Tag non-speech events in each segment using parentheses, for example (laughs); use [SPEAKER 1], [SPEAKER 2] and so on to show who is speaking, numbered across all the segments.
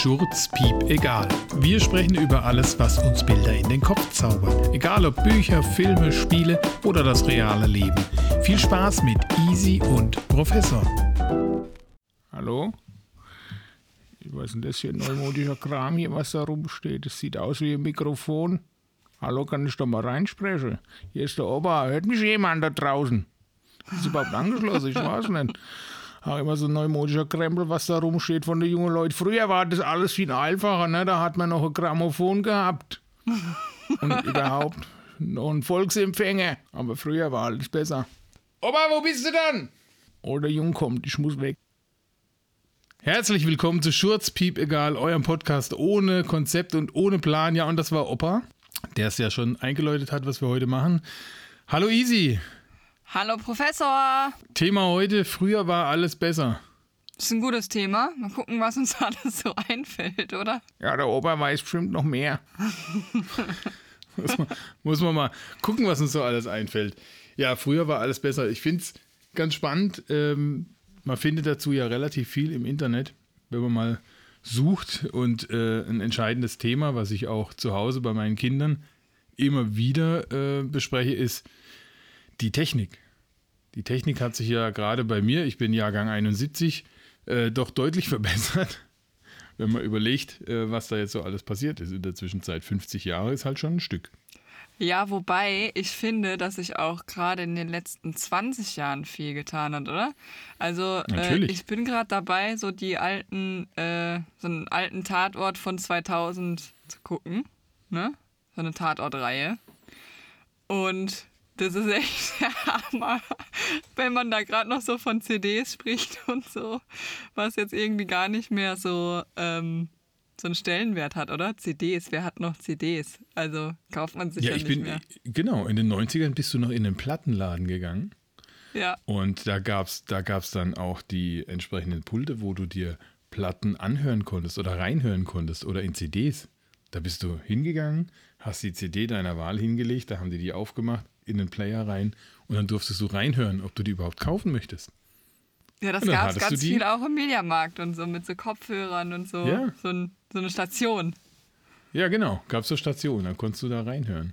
[SPEAKER 1] Schurz, Piep, egal. Wir sprechen über alles, was uns Bilder in den Kopf zaubert. Egal ob Bücher, Filme, Spiele oder das reale Leben. Viel Spaß mit Easy und Professor.
[SPEAKER 2] Hallo? Was ist denn das ein neumodischer Kram hier, was da rumsteht? Das sieht aus wie ein Mikrofon. Hallo, kann ich doch mal reinsprechen? Hier ist der Opa. Hört mich jemand da draußen? Ist überhaupt angeschlossen? Ich weiß nicht. Auch immer so ein neumodischer Krempel, was da rumsteht von den jungen Leuten. Früher war das alles viel einfacher, ne? Da hat man noch ein Grammophon gehabt. Und (laughs) überhaupt noch einen Volksempfänger. Aber früher war alles besser. Opa, wo bist du dann? Oh, der Jung kommt, ich muss weg.
[SPEAKER 1] Herzlich willkommen zu Schurz, Piep, egal, eurem Podcast ohne Konzept und ohne Plan. Ja, und das war Opa, der es ja schon eingeläutet hat, was wir heute machen. Hallo Easy.
[SPEAKER 3] Hallo Professor.
[SPEAKER 1] Thema heute, früher war alles besser.
[SPEAKER 3] Das ist ein gutes Thema. Mal gucken, was uns (laughs) alles so einfällt, oder?
[SPEAKER 2] Ja, der Opa weiß bestimmt noch mehr.
[SPEAKER 1] muss, man, muss man mal gucken, was uns so alles einfällt. Ja, früher war alles besser. Ich finde es ganz spannend. Ähm, man findet dazu ja relativ viel im Internet, wenn man mal sucht. Und äh, ein entscheidendes Thema, was ich auch zu Hause bei meinen Kindern immer wieder äh, bespreche, ist die Technik. Die Technik hat sich ja gerade bei mir, ich bin Jahrgang 71, äh, doch deutlich (laughs) verbessert. Wenn man überlegt, äh, was da jetzt so alles passiert ist in der Zwischenzeit. 50 Jahre ist halt schon ein Stück.
[SPEAKER 3] Ja, wobei ich finde, dass sich auch gerade in den letzten 20 Jahren viel getan hat, oder? Also äh, ich bin gerade dabei, so die alten, äh, so einen alten Tatort von 2000 zu gucken, ne? So eine Tatortreihe. Und das ist echt (laughs) der Hammer, wenn man da gerade noch so von CDs spricht (laughs) und so, was jetzt irgendwie gar nicht mehr so ähm, so einen Stellenwert hat, oder? CDs, wer hat noch CDs? Also kauft man sich ja, ja ich nicht bin, mehr.
[SPEAKER 1] Genau, in den 90ern bist du noch in den Plattenladen gegangen.
[SPEAKER 3] Ja.
[SPEAKER 1] Und da gab es da gab's dann auch die entsprechenden Pulte, wo du dir Platten anhören konntest oder reinhören konntest oder in CDs. Da bist du hingegangen, hast die CD deiner Wahl hingelegt, da haben die die aufgemacht, in den Player rein und dann durftest du reinhören, ob du die überhaupt kaufen möchtest.
[SPEAKER 3] Ja, das gab es ganz viel auch im Mediamarkt und so mit so Kopfhörern und so.
[SPEAKER 1] Ja.
[SPEAKER 3] So, ein, so eine Station.
[SPEAKER 1] Ja, genau. Gab es so Stationen, dann konntest du da reinhören.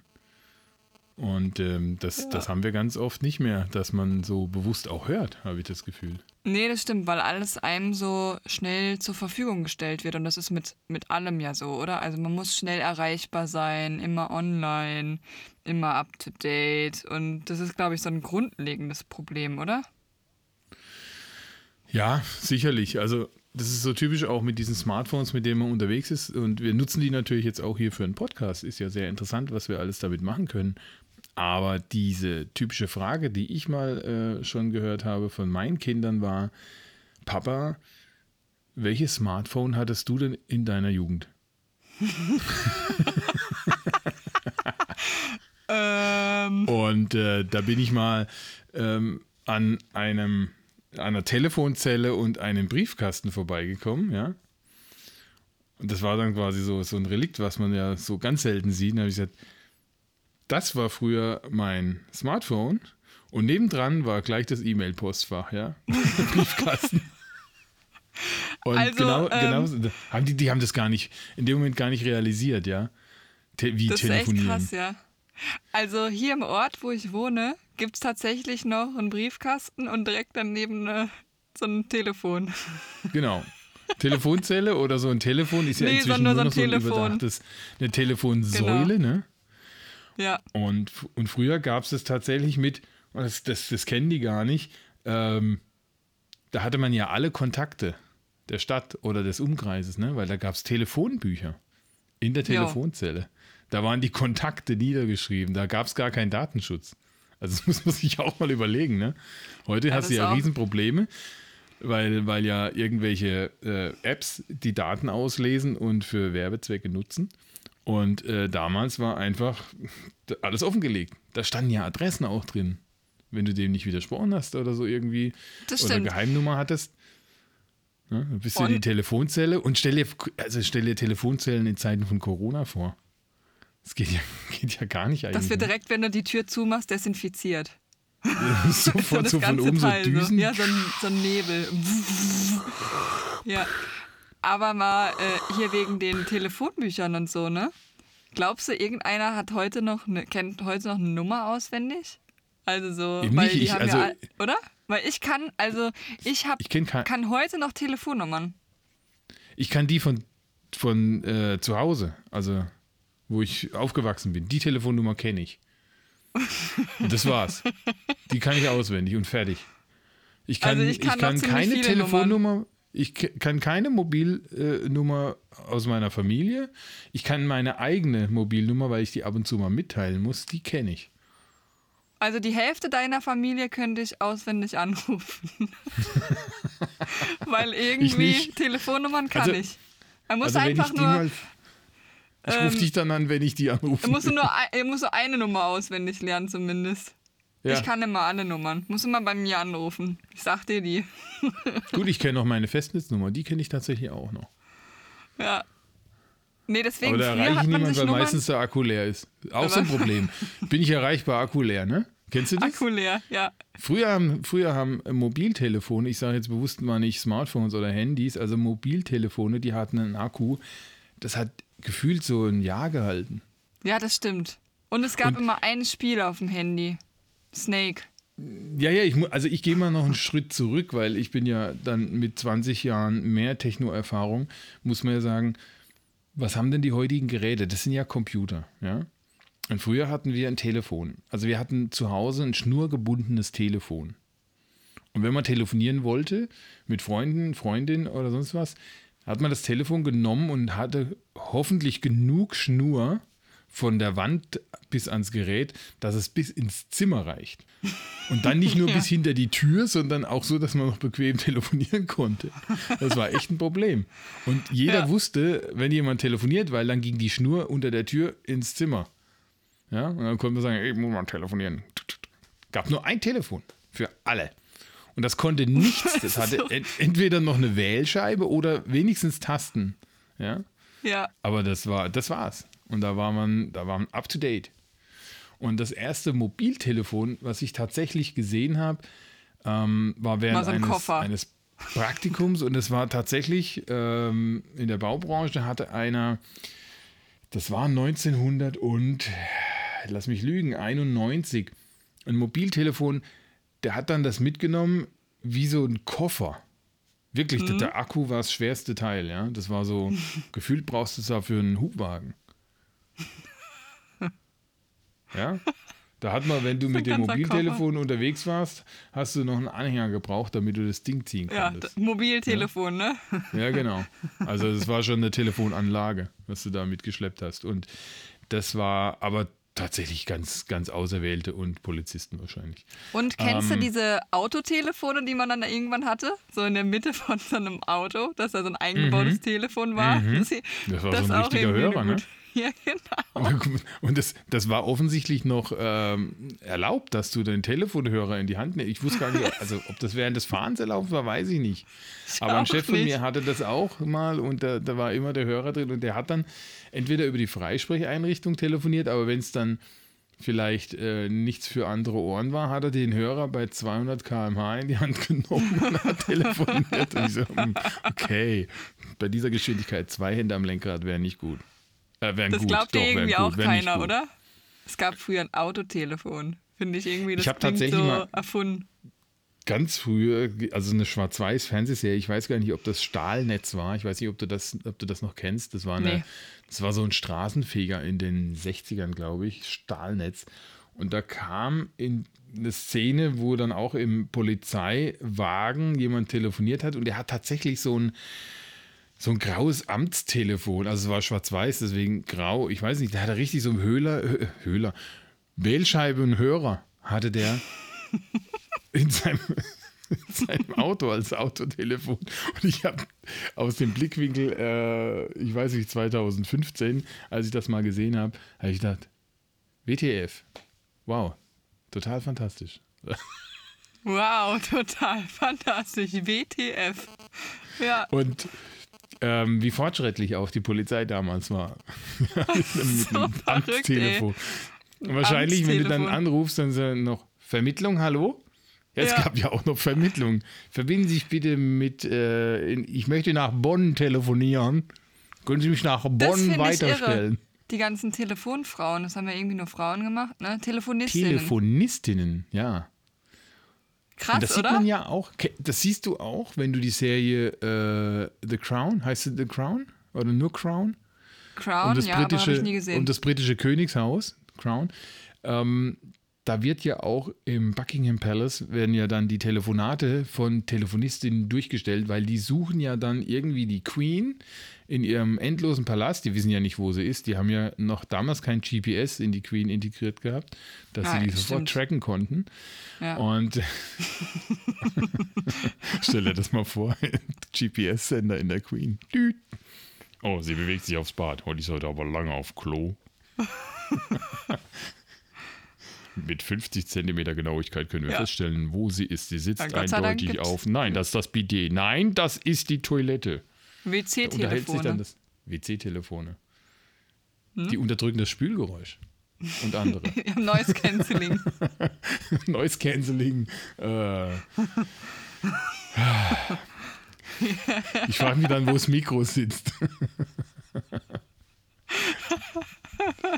[SPEAKER 1] Und ähm, das, ja. das haben wir ganz oft nicht mehr, dass man so bewusst auch hört, habe ich das Gefühl.
[SPEAKER 3] Nee, das stimmt, weil alles einem so schnell zur Verfügung gestellt wird. Und das ist mit, mit allem ja so, oder? Also man muss schnell erreichbar sein, immer online, immer up to date. Und das ist, glaube ich, so ein grundlegendes Problem, oder?
[SPEAKER 1] Ja, sicherlich. Also das ist so typisch auch mit diesen Smartphones, mit denen man unterwegs ist. Und wir nutzen die natürlich jetzt auch hier für einen Podcast. Ist ja sehr interessant, was wir alles damit machen können. Aber diese typische Frage, die ich mal äh, schon gehört habe von meinen Kindern, war: Papa, welches Smartphone hattest du denn in deiner Jugend? (laughs) ähm. Und äh, da bin ich mal ähm, an einem einer Telefonzelle und einem Briefkasten vorbeigekommen, ja. Und das war dann quasi so, so ein Relikt, was man ja so ganz selten sieht. Da habe ich gesagt, das war früher mein Smartphone und nebendran war gleich das E-Mail-Postfach, ja. (laughs) Briefkasten. Und also, genau, ähm, genau haben die, die haben das gar nicht, in dem Moment gar nicht realisiert, ja. Te wie das telefonieren.
[SPEAKER 3] Ist echt krass, ja. Also hier im Ort, wo ich wohne, gibt es tatsächlich noch einen Briefkasten und direkt daneben eine, so ein Telefon. (laughs)
[SPEAKER 1] Genau. Telefonzelle oder so ein Telefon ist ja nee, inzwischen nur, nur noch so ein überdachtes, eine Telefonsäule, genau. ne?
[SPEAKER 3] Ja.
[SPEAKER 1] Und, und früher gab es das tatsächlich mit, das, das, das kennen die gar nicht, ähm, da hatte man ja alle Kontakte der Stadt oder des Umkreises, ne? weil da gab es Telefonbücher in der Telefonzelle. Jo. Da waren die Kontakte niedergeschrieben, da gab es gar keinen Datenschutz. Also das (laughs) muss man sich auch mal überlegen. Ne? Heute ja, hast du ja Riesenprobleme, weil, weil ja irgendwelche äh, Apps die Daten auslesen und für Werbezwecke nutzen. Und äh, damals war einfach alles offengelegt. Da standen ja Adressen auch drin. Wenn du dem nicht widersprochen hast oder so irgendwie.
[SPEAKER 3] Das
[SPEAKER 1] oder Geheimnummer hattest. Ne? Dann bist du in die Telefonzelle und stell dir, also stell dir Telefonzellen in Zeiten von Corona vor. Das geht ja, (laughs) geht ja gar nicht eigentlich.
[SPEAKER 3] Das wird direkt, wenn du die Tür zumachst, desinfiziert.
[SPEAKER 1] Ja, (laughs) sofort (laughs) so, so von oben
[SPEAKER 3] Teil
[SPEAKER 1] so Düsen.
[SPEAKER 3] So. Ja, so ein, so ein Nebel. ja. Aber mal äh, hier wegen den Telefonbüchern und so, ne? Glaubst du, irgendeiner hat heute noch eine, kennt heute noch eine Nummer auswendig? Also so,
[SPEAKER 1] Eben
[SPEAKER 3] weil
[SPEAKER 1] nicht,
[SPEAKER 3] die
[SPEAKER 1] ich,
[SPEAKER 3] haben
[SPEAKER 1] also,
[SPEAKER 3] ja, oder? Weil ich kann, also ich hab,
[SPEAKER 1] ich kein,
[SPEAKER 3] kann heute noch Telefonnummern.
[SPEAKER 1] Ich kann die von, von äh, zu Hause, also wo ich aufgewachsen bin. Die Telefonnummer kenne ich. Und das war's. Die kann ich auswendig und fertig. Ich kann,
[SPEAKER 3] Also ich kann
[SPEAKER 1] ich kann keine Telefonnummer, ich kann keine Mobilnummer aus meiner Familie. Ich kann meine eigene Mobilnummer, weil ich die ab und zu mal mitteilen muss, die kenne ich.
[SPEAKER 3] Also die Hälfte deiner Familie könnte ich auswendig anrufen. (laughs) Weil irgendwie. Telefonnummern kann
[SPEAKER 1] Also-
[SPEAKER 3] ich. Er muss
[SPEAKER 1] also
[SPEAKER 3] einfach nur,
[SPEAKER 1] mal. Ich rufe
[SPEAKER 3] ähm,
[SPEAKER 1] dich dann an, wenn ich die anrufe.
[SPEAKER 3] er muss nur, ein- er muss nur eine Nummer auswendig lernen zumindest.
[SPEAKER 1] Ja.
[SPEAKER 3] Ich kann immer alle Nummern. Muss immer bei mir anrufen. Ich sag dir die. (laughs)
[SPEAKER 1] Gut, ich kenne noch meine Festnetznummer, die kenne ich tatsächlich auch noch.
[SPEAKER 3] Ja. Nee, deswegen
[SPEAKER 1] Aber da erreiche ich
[SPEAKER 3] man
[SPEAKER 1] niemand,
[SPEAKER 3] sich
[SPEAKER 1] weil
[SPEAKER 3] Nummern
[SPEAKER 1] meistens der Akku leer ist. Auch so ein Problem. (laughs) Bin ich erreichbar, Akku leer, ne? Kennst du das?
[SPEAKER 3] Akku leer, ja.
[SPEAKER 1] Früher haben, früher haben Mobiltelefone, ich sage jetzt bewusst mal nicht Smartphones oder Handys, also Mobiltelefone, die hatten einen Akku, das hat gefühlt so ein Jahr gehalten.
[SPEAKER 3] Ja, das stimmt. Und es gab
[SPEAKER 1] Und-
[SPEAKER 3] immer ein Spiel auf dem Handy. Snake.
[SPEAKER 1] Ja, ja, ich, also ich gehe mal noch einen Schritt zurück, weil ich bin ja dann mit 20 Jahren mehr Techno-Erfahrung, muss man ja sagen, was haben denn die heutigen Geräte? Das sind ja Computer, ja. Und früher hatten wir ein Telefon. Also wir hatten zu Hause ein schnurgebundenes Telefon. Und wenn man telefonieren wollte mit Freunden, Freundinnen oder sonst was, hat man das Telefon genommen und hatte hoffentlich genug Schnur von der Wand bis ans Gerät, dass es bis ins Zimmer reicht. Und dann nicht nur (laughs) bis hinter die Tür, sondern auch so, dass man noch bequem (laughs) telefonieren konnte. Das war echt ein Problem. Und jeder
[SPEAKER 3] Ja.
[SPEAKER 1] wusste, wenn jemand telefoniert, weil dann ging die Schnur unter der Tür ins Zimmer. Ja, und dann konnte man sagen, ich muss mal telefonieren. Gab nur ein Telefon für alle. Und das konnte nichts. (laughs) Das hatte ent- entweder noch eine Wählscheibe oder wenigstens Tasten. Ja,
[SPEAKER 3] Ja.
[SPEAKER 1] aber das war, das war's. Und da war man, da war man up to date. Und das erste Mobiltelefon, was ich tatsächlich gesehen habe, ähm, war während
[SPEAKER 3] so ein
[SPEAKER 1] eines, eines Praktikums und es war tatsächlich ähm, in der Baubranche hatte einer, das war 1900 und lass mich lügen, 91, ein Mobiltelefon, der hat dann das mitgenommen wie so ein Koffer. Wirklich, der- der Akku war das schwerste Teil, ja. Das war so, (laughs) gefühlt brauchst du es dafür einen Hubwagen. Ja? (laughs) Da hat man, wenn du mit dem Mobiltelefon unterwegs warst, hast du noch einen Anhänger gebraucht, damit du das Ding ziehen
[SPEAKER 3] Ja,
[SPEAKER 1] konntest.
[SPEAKER 3] d- Mobiltelefon, ne?
[SPEAKER 1] Ja, genau. (laughs) Also das war schon eine Telefonanlage, was du da mitgeschleppt hast. Und das war aber tatsächlich ganz, ganz Auserwählte und Polizisten wahrscheinlich.
[SPEAKER 3] Und kennst
[SPEAKER 1] Ähm.
[SPEAKER 3] du diese Autotelefone, die man dann irgendwann hatte? So in der Mitte von so einem Auto, dass da so ein eingebautes Telefon war? (laughs) Das,
[SPEAKER 1] Das war so ein richtiger Hörer, ne? (laughs)
[SPEAKER 3] Ja, genau.
[SPEAKER 1] Und das, das war offensichtlich noch ähm, erlaubt, dass du deinen Telefonhörer in die Hand nimmst. Ich wusste gar nicht, (laughs) also ob das während des Fahrens erlaubt war, weiß ich nicht. Aber ein Chef von
[SPEAKER 3] nicht.
[SPEAKER 1] mir hatte das auch mal und da, da war immer der Hörer drin und der hat dann entweder über die Freisprecheinrichtung telefoniert, aber wenn es dann vielleicht äh, nichts für andere Ohren war, hat er den Hörer bei 200 km/h in die Hand (laughs) genommen und hat telefoniert. Und ich so, hm, okay, bei dieser Geschwindigkeit zwei Hände am Lenkrad wären nicht gut. Äh,
[SPEAKER 3] Das
[SPEAKER 1] gut.
[SPEAKER 3] glaubt
[SPEAKER 1] Doch,
[SPEAKER 3] irgendwie
[SPEAKER 1] gut,
[SPEAKER 3] auch
[SPEAKER 1] nicht
[SPEAKER 3] keiner, oder? Es gab früher ein Autotelefon. Finde ich irgendwie, das
[SPEAKER 1] Ich
[SPEAKER 3] klingt
[SPEAKER 1] tatsächlich
[SPEAKER 3] so erfunden.
[SPEAKER 1] ganz früher, also eine Schwarz-Weiß-Fernsehserie, ich weiß gar nicht, ob das Stahlnetz war. Ich weiß nicht, ob du das, ob du das noch kennst. Das war, eine,
[SPEAKER 3] Nee.
[SPEAKER 1] das war so ein Straßenfeger in den 60ern, glaube ich, Stahlnetz. Und da kam in eine Szene, wo dann auch im Polizeiwagen jemand telefoniert hat und der hat tatsächlich so ein, so ein graues Amtstelefon. Also es war schwarz-weiß, deswegen grau. Ich weiß nicht, der hatte richtig so einen Höhler, Hö- Höhler, Wählscheibe und Hörer hatte der (laughs) in seinem, in seinem Auto als Autotelefon. Und ich habe aus dem Blickwinkel, äh, ich weiß nicht, 2015, als ich das mal gesehen habe, habe ich gedacht, WTF. Wow, total fantastisch.
[SPEAKER 3] Wow, total fantastisch. WTF. Ja,
[SPEAKER 1] Und ähm, wie fortschrittlich auch die Polizei damals war. (laughs) (laughs) Mit
[SPEAKER 3] so verrückt,
[SPEAKER 1] Amtstelefon. Wahrscheinlich, wenn du dann anrufst, dann so noch Vermittlung, hallo? Es ja. gab ja auch noch Vermittlung. Verbinden Sie sich bitte mit, äh, in, ich möchte nach Bonn telefonieren. Können Sie mich nach Bonn weiterstellen?
[SPEAKER 3] Die ganzen Telefonfrauen, das haben ja irgendwie nur Frauen gemacht, ne? Telefonistinnen.
[SPEAKER 1] Telefonistinnen, ja.
[SPEAKER 3] Krass,
[SPEAKER 1] Und das
[SPEAKER 3] oder?
[SPEAKER 1] sieht man ja auch, das siehst du auch, wenn du die Serie äh, The Crown, heißt sie The Crown? Oder nur Crown?
[SPEAKER 3] Crown, um das ja, britische, aber ich nie gesehen.
[SPEAKER 1] Um das britische Königshaus, Crown. Ähm, da wird ja auch im Buckingham Palace werden ja dann die Telefonate von Telefonistinnen durchgestellt, weil die suchen ja dann irgendwie die Queen in ihrem endlosen Palast. Die wissen ja nicht, wo sie ist. Die haben ja noch damals kein GPS in die Queen integriert gehabt, dass Nein, sie die sofort stimmt. tracken konnten. Ja. Und (laughs) stell dir das mal vor, (laughs) GPS-Sender in der Queen. Oh, sie bewegt sich aufs Bad. Heute ist heute aber lange auf Klo. (laughs) Mit 50 Zentimeter Genauigkeit können wir ja. feststellen, wo sie ist. Sie sitzt eindeutig auf. Nein, das ist das Bidet. Nein, das ist die Toilette.
[SPEAKER 3] WC-Telefone.
[SPEAKER 1] WC-Telefone. Hm? Die unterdrücken das Spülgeräusch. Und andere. (laughs)
[SPEAKER 3] Noise Cancelling. (laughs)
[SPEAKER 1] Noise Cancelling. Äh. (laughs) Ich frage mich dann, wo das Mikro sitzt.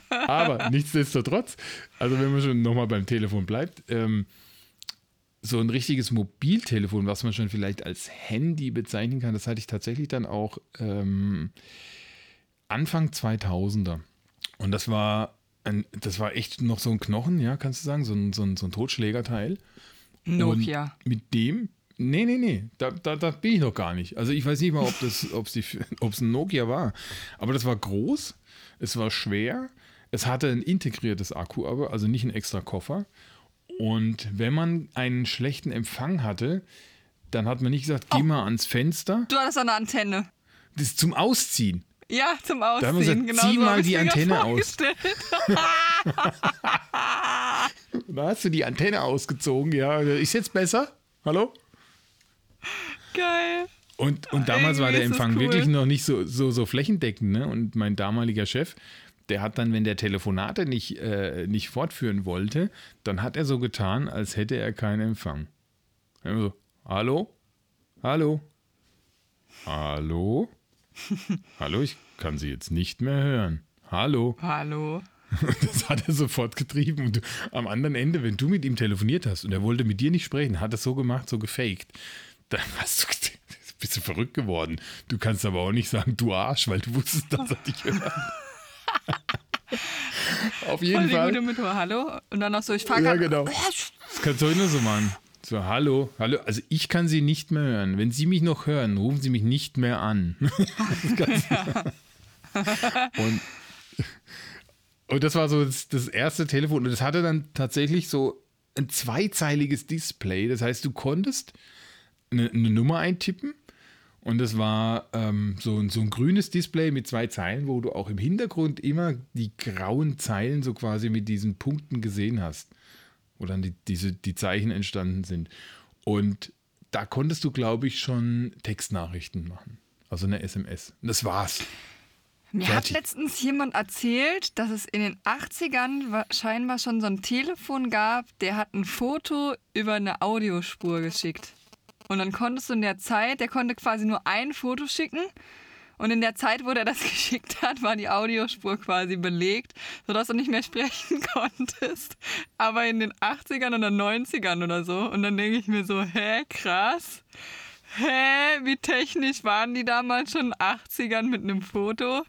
[SPEAKER 1] Aber nichtsdestotrotz, also wenn man schon nochmal beim Telefon bleibt, ähm, so ein richtiges Mobiltelefon, was man schon vielleicht als Handy bezeichnen kann, das hatte ich tatsächlich dann auch ähm, Anfang 2000er. Und das war, ein, das war echt noch so ein Knochen, ja, kannst du sagen, so ein, so ein, so ein Totschlägerteil.
[SPEAKER 3] Nokia.
[SPEAKER 1] Und mit dem, nee, nee, nee, da, da, da bin ich noch gar nicht. Also ich weiß nicht mal, ob es (laughs) ein Nokia war. Aber das war groß, es war schwer, es hatte ein integriertes Akku, aber also nicht ein extra Koffer. Und wenn man einen schlechten Empfang hatte, dann hat man nicht gesagt, geh oh. mal ans Fenster.
[SPEAKER 3] Du hattest eine Antenne.
[SPEAKER 1] Das ist zum Ausziehen.
[SPEAKER 3] Ja, zum Ausziehen. Da haben wir
[SPEAKER 1] gesagt, genau zieh so mal die Antenne aus. (laughs) da hast du die Antenne ausgezogen, ja. Ist jetzt besser? Hallo?
[SPEAKER 3] Geil.
[SPEAKER 1] Und, und damals war der Empfang cool. wirklich noch nicht so, so, so flächendeckend. Ne? Und mein damaliger Chef, der hat dann, wenn der Telefonate nicht, äh, nicht fortführen wollte, dann hat er so getan, als hätte er keinen Empfang. Er so, hallo? Hallo? Hallo? (laughs) Hallo, ich kann Sie jetzt nicht mehr hören. Hallo?
[SPEAKER 3] Hallo? (laughs)
[SPEAKER 1] Das hat er sofort getrieben. Und am anderen Ende, wenn du mit ihm telefoniert hast und er wollte mit dir nicht sprechen, hat er so gemacht, so gefaked. Dann hast du (laughs) bist du verrückt geworden. Du kannst aber auch nicht sagen, du Arsch, weil du wusstest, dass er dich hört. (laughs) Auf jeden Voll Fall.
[SPEAKER 3] Gute Methode, hallo. Und dann noch so, ich frage.
[SPEAKER 1] Ja, genau. Das kannst du heute nur so machen. So, hallo, hallo. Also ich kann Sie nicht mehr hören. Wenn Sie mich noch hören, rufen Sie mich nicht mehr an. (laughs) und, und das war so das, das erste Telefon. Und das hatte dann tatsächlich so ein zweizeiliges Display. Das heißt, du konntest eine, eine Nummer eintippen und es war ähm, so, so ein grünes Display mit zwei Zeilen, wo du auch im Hintergrund immer die grauen Zeilen so quasi mit diesen Punkten gesehen hast, wo dann die, diese, die Zeichen entstanden sind. Und da konntest du, glaube ich, schon Textnachrichten machen. Also eine SMS. Und das war's.
[SPEAKER 3] Mir Fertig. hat letztens jemand erzählt, dass es in den 80ern scheinbar schon so ein Telefon gab, der hat ein Foto über eine Audiospur geschickt. Und dann konntest du in der Zeit, der konnte quasi nur ein Foto schicken. Und in der Zeit, wo der das (laughs) geschickt hat, war die Audiospur quasi belegt, sodass du nicht mehr sprechen (laughs) konntest. Aber in den 80ern oder 90ern oder so. Und dann denke ich mir so, hä, krass. Hä, wie technisch waren die damals schon in den 80ern mit einem Foto?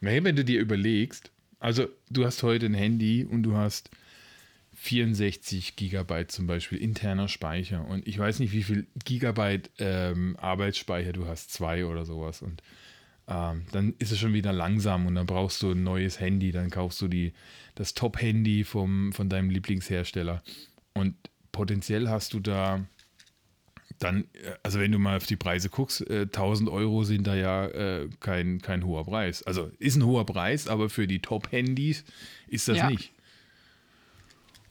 [SPEAKER 1] Nee, wenn du dir überlegst, also du hast heute ein Handy und du hast 64 Gigabyte zum Beispiel interner Speicher und ich weiß nicht, wie viel Gigabyte ähm, Arbeitsspeicher du hast, zwei oder sowas und ähm, dann ist es schon wieder langsam und dann brauchst du ein neues Handy, dann kaufst du die, das Top-Handy von deinem Lieblingshersteller und potenziell hast du da dann, äh, also wenn du mal auf die Preise guckst, äh, 1000 Euro sind da ja äh, kein, kein hoher Preis. Also ist ein hoher Preis, aber für die Top-Handys ist das ja. nicht.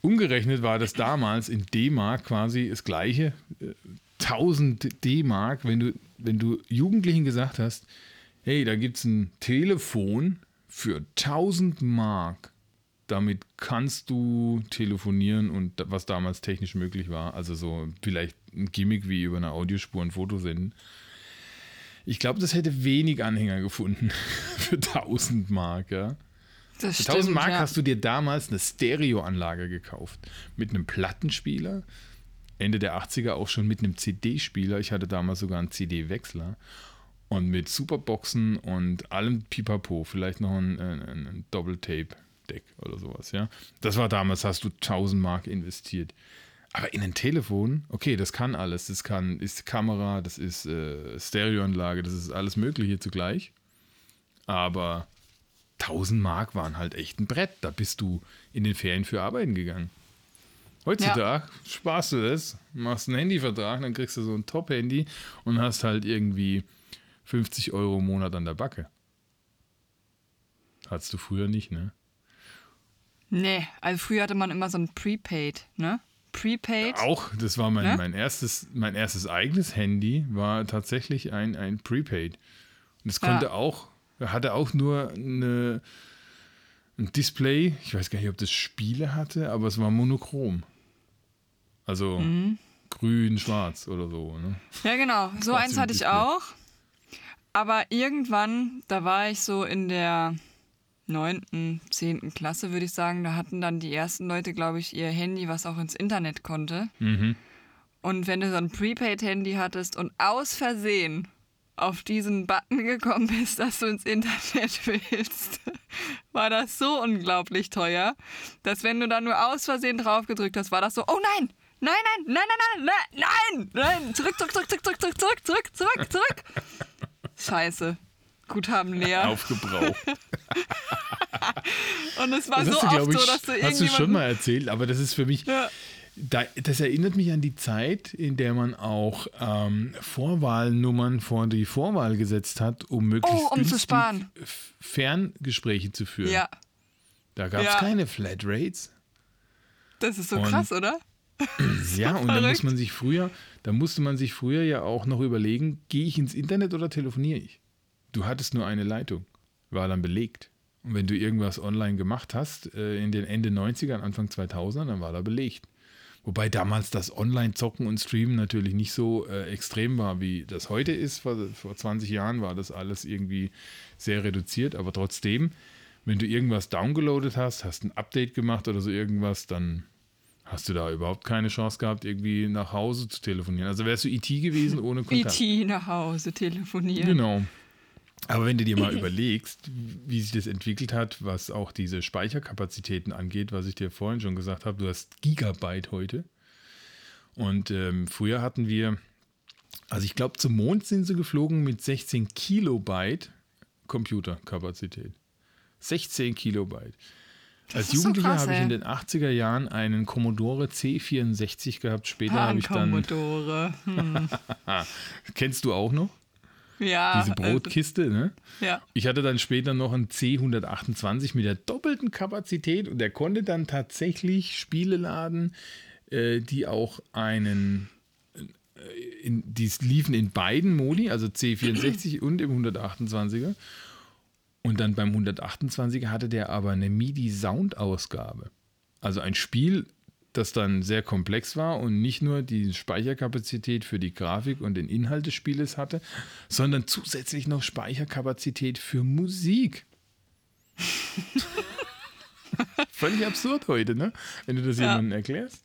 [SPEAKER 1] Umgerechnet war das damals in D-Mark quasi das gleiche. 1000 D-Mark, wenn du, wenn du Jugendlichen gesagt hast, hey, da gibt es ein Telefon für 1000 Mark. damit kannst du telefonieren und was damals technisch möglich war, also so vielleicht ein Gimmick wie über eine Audiospur ein Foto senden. Ich glaube, das hätte wenig Anhänger gefunden (laughs) für 1000 Mark, ja. Das Für 1000 Mark ja. hast du dir damals eine Stereoanlage gekauft. Mit einem Plattenspieler. Ende der 80er auch schon mit einem CD-Spieler. Ich hatte damals sogar einen CD-Wechsler. Und mit Superboxen und allem Pipapo. Vielleicht noch ein, ein, ein Doppeltape-Deck oder sowas, ja. Das war damals, hast du 1000 Mark investiert. Aber in ein Telefon, okay, das kann alles. Das kann, ist Kamera, das ist äh, Stereoanlage, das ist alles Mögliche zugleich. Aber 1000 Mark waren halt echt ein Brett. Da bist du in den Ferien für arbeiten gegangen. Heutzutage ja. sparst du das, machst einen Handyvertrag, dann kriegst du so ein Top-Handy und hast halt irgendwie 50 Euro im Monat an der Backe. Hattest du früher nicht, ne?
[SPEAKER 3] Nee, also früher hatte man immer so ein Prepaid, ne? Prepaid.
[SPEAKER 1] Auch, das war mein, ne? mein, erstes, mein erstes eigenes Handy, war tatsächlich ein, ein Prepaid. Und es konnte ja. auch hatte auch nur eine, ein Display. Ich weiß gar nicht, ob das Spiele hatte, aber es war monochrom. Also mhm. grün, schwarz oder so. Ne?
[SPEAKER 3] Ja, genau. So eins hatte ich auch. Aber irgendwann, da war ich so in der neunten, zehnten Klasse, würde ich sagen, da hatten dann die ersten Leute, glaube ich, ihr Handy, was auch ins Internet konnte. Mhm. Und wenn du so ein Prepaid-Handy hattest und aus Versehen auf diesen Button gekommen bist, dass du ins Internet (laughs) willst, war das so unglaublich teuer, dass wenn du da nur aus Versehen drauf gedrückt hast, war das so, oh nein, nein, nein, nein, nein, nein, nein, nein, zurück, zurück, zurück, zurück, zurück, zurück, zurück, zurück, zurück, zurück. Scheiße. Guthaben leer. (laughs)
[SPEAKER 1] Aufgebraucht.
[SPEAKER 3] Und es war das so du, oft ich, so, dass du irgendwie.
[SPEAKER 1] Hast du schon mal erzählt, aber das ist für mich. Ja das erinnert mich an die Zeit, in der man auch ähm, Vorwahlnummern vor die Vorwahl gesetzt hat, um möglichst
[SPEAKER 3] oh, um zu sparen.
[SPEAKER 1] Ferngespräche zu führen. Ja. Da gab es ja. keine Flatrates.
[SPEAKER 3] Das ist so und, krass, oder? (clears throat) (laughs)
[SPEAKER 1] Ja, und da muss man sich früher, da musste man sich früher ja auch noch überlegen, gehe ich ins Internet oder telefoniere ich? Du hattest nur eine Leitung, war dann belegt. Und wenn du irgendwas online gemacht hast, äh, in den Ende 90ern, Anfang 2000 dann war da belegt. Wobei damals das Online-Zocken und Streamen natürlich nicht so äh, extrem war, wie das heute ist. Vor, vor 20 Jahren war das alles irgendwie sehr reduziert, aber trotzdem, wenn du irgendwas downgeloadet hast, hast ein Update gemacht oder so irgendwas, dann hast du da überhaupt keine Chance gehabt, irgendwie nach Hause zu telefonieren. Also wärst du IT e gewesen ohne (laughs) Kontakt.
[SPEAKER 3] IT nach Hause telefonieren.
[SPEAKER 1] Genau. Aber wenn du dir mal (clears throat) überlegst, wie sich das entwickelt hat, was auch diese Speicherkapazitäten angeht, was ich dir vorhin schon gesagt habe, du hast Gigabyte heute. Und ähm, früher hatten wir, also ich glaube, zum Mond sind sie geflogen mit 16 Kilobyte Computerkapazität. 16 Kilobyte. Als Jugendlicher so habe ich in den 80er Jahren einen Commodore C64 gehabt. Später habe ich dann.
[SPEAKER 3] Commodore. Hm. (laughs)
[SPEAKER 1] Kennst du auch noch?
[SPEAKER 3] Ja.
[SPEAKER 1] Diese also Brotkiste, ne?
[SPEAKER 3] Ja.
[SPEAKER 1] Ich hatte dann später noch einen C128 mit der doppelten Kapazität und der konnte dann tatsächlich Spiele laden, äh, die auch einen äh, in, die liefen in beiden Modi, also C64 (clears throat) und im 128er. Und dann beim 128er hatte der aber eine MIDI-Sound-Ausgabe. Also ein Spiel das dann sehr komplex war und nicht nur die Speicherkapazität für die Grafik und den Inhalt des Spieles hatte, sondern zusätzlich noch Speicherkapazität für Musik. (laughs) Völlig absurd heute, ne? Wenn du das ja. jemandem erklärst.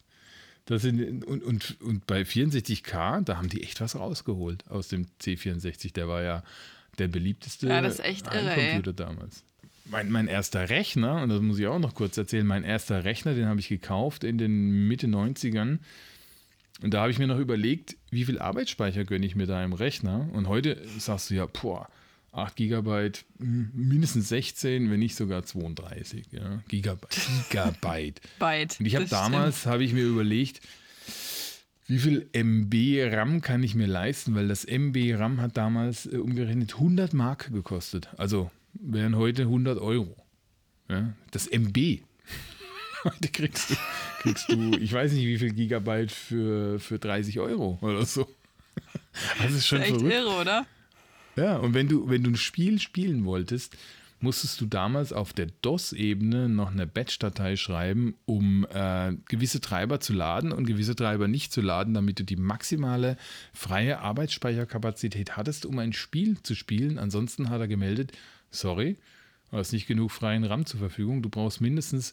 [SPEAKER 1] Das sind, und, und, und bei 64K, da haben die echt was rausgeholt aus dem C64. Der war ja der beliebteste
[SPEAKER 3] ja, Computer
[SPEAKER 1] damals mein, mein erster Rechner, und das muss ich auch noch kurz erzählen, mein erster Rechner, den habe ich gekauft in den Mitte 90ern. Und da habe ich mir noch überlegt, wie viel Arbeitsspeicher gönne ich mir da im Rechner. Und heute sagst du ja, boah, 8 Gigabyte, mindestens 16, wenn nicht sogar 32. Ja? Gigabyte. Gigabyte. (laughs)
[SPEAKER 3] Byte,
[SPEAKER 1] und ich habe damals, habe ich mir überlegt, wie viel MB RAM kann ich mir leisten? Weil das MB RAM hat damals äh, umgerechnet 100 Mark gekostet. Also wären heute 100 Euro. Ja, das MB. (laughs) Heute kriegst du, kriegst du, ich weiß nicht, wie viel Gigabyte für, für 30 Euro oder so. (laughs) Das ist schon das ist echt verrückt.
[SPEAKER 3] irre, oder?
[SPEAKER 1] Ja, und wenn du, wenn du ein Spiel spielen wolltest, musstest du damals auf der DOS-Ebene noch eine Batch-Datei schreiben, um äh, gewisse Treiber zu laden und gewisse Treiber nicht zu laden, damit du die maximale freie Arbeitsspeicherkapazität hattest, um ein Spiel zu spielen. Ansonsten hat er gemeldet, sorry, du hast nicht genug freien RAM zur Verfügung, du brauchst mindestens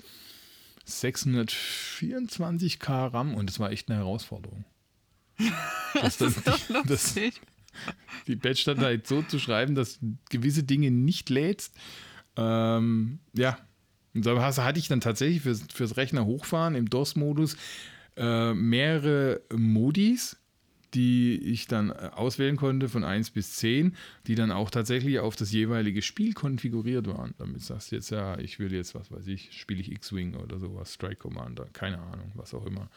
[SPEAKER 1] 624k RAM und das war echt eine Herausforderung. (laughs)
[SPEAKER 3] das, das ist doch (laughs) lustig. Das,
[SPEAKER 1] die Batch-Datei so zu schreiben, dass gewisse Dinge nicht lädst. Ähm, ja, und da hatte ich dann tatsächlich fürs, fürs Rechner hochfahren im DOS-Modus äh, mehrere Modis, die ich dann äh, auswählen konnte von 1 bis 10, die dann auch tatsächlich auf das jeweilige Spiel konfiguriert waren. Damit sagst du jetzt, ja, ich will jetzt, was weiß ich, spiele ich X-Wing oder sowas, Strike Commander, keine Ahnung, was auch immer.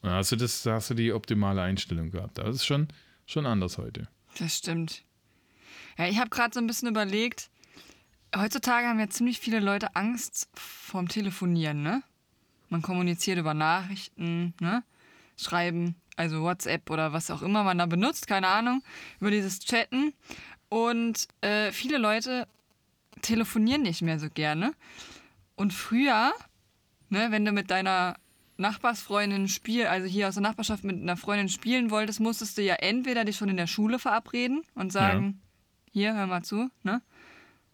[SPEAKER 1] Und dann hast du das, hast du die optimale Einstellung gehabt. Das ist schon, schon anders heute.
[SPEAKER 3] Das stimmt. Ja, ich habe gerade so ein bisschen überlegt, heutzutage haben ja ziemlich viele Leute Angst vorm Telefonieren, ne? Man kommuniziert über Nachrichten, ne? Schreiben, also WhatsApp oder was auch immer man da benutzt, keine Ahnung, über dieses Chatten. Und äh, viele Leute telefonieren nicht mehr so gerne. Und früher, ne, wenn du mit deiner Nachbarsfreundin spiel, also hier aus der Nachbarschaft mit einer Freundin spielen wolltest, musstest du ja entweder dich schon in der Schule verabreden und sagen, ja. hier, hör mal zu, ne?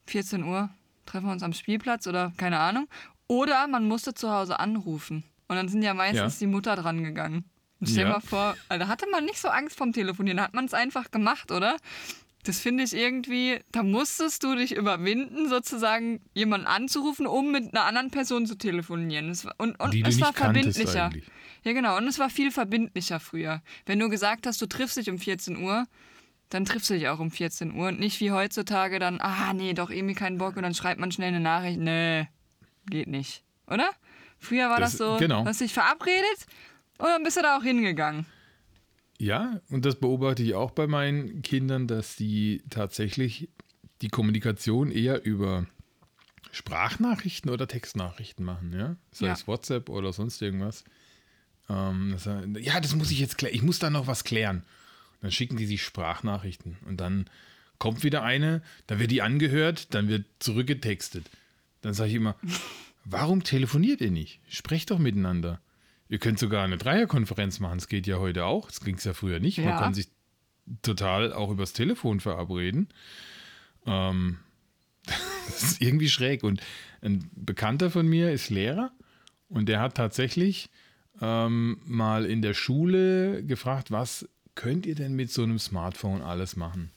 [SPEAKER 3] 14 Uhr treffen wir uns am Spielplatz oder keine Ahnung. Oder man musste zu Hause anrufen. Und dann sind ja meistens ja. die Mutter dran gegangen. Stell ja. mal vor, also da hatte man nicht so Angst vom Telefonieren, da hat man es einfach gemacht, oder? Das finde ich irgendwie, da musstest du dich überwinden, sozusagen jemanden anzurufen, um mit einer anderen Person zu telefonieren. Und und es war verbindlicher. Ja, genau. Und es war viel verbindlicher früher. Wenn du gesagt hast, du triffst dich um 14 Uhr, dann triffst du dich auch um 14 Uhr. Und nicht wie heutzutage dann, ah, nee, doch irgendwie keinen Bock. Und dann schreibt man schnell eine Nachricht. Nee, geht nicht. Oder? Früher war das, das so, genau. hast dich verabredet und dann bist du da auch hingegangen.
[SPEAKER 1] Ja, und das beobachte ich auch bei meinen Kindern, dass die tatsächlich die Kommunikation eher über Sprachnachrichten oder Textnachrichten machen, ja. Sei ja. es WhatsApp oder sonst irgendwas. Ähm, das, ja, das muss ich jetzt klären. Ich muss da noch was klären. dann schicken die sich Sprachnachrichten und dann kommt wieder eine, dann wird die angehört, dann wird zurückgetextet. Dann sage ich immer, (laughs) warum telefoniert ihr nicht? Sprecht doch miteinander. Ihr könnt sogar eine Dreierkonferenz machen. Das geht ja heute auch. Das ging es ja früher nicht. Ja. Man kann sich total auch übers Telefon verabreden. Ähm, (laughs) das ist irgendwie schräg. Und ein Bekannter von mir ist Lehrer und der hat tatsächlich ähm, mal in der Schule gefragt, was könnt ihr denn mit so einem Smartphone alles machen?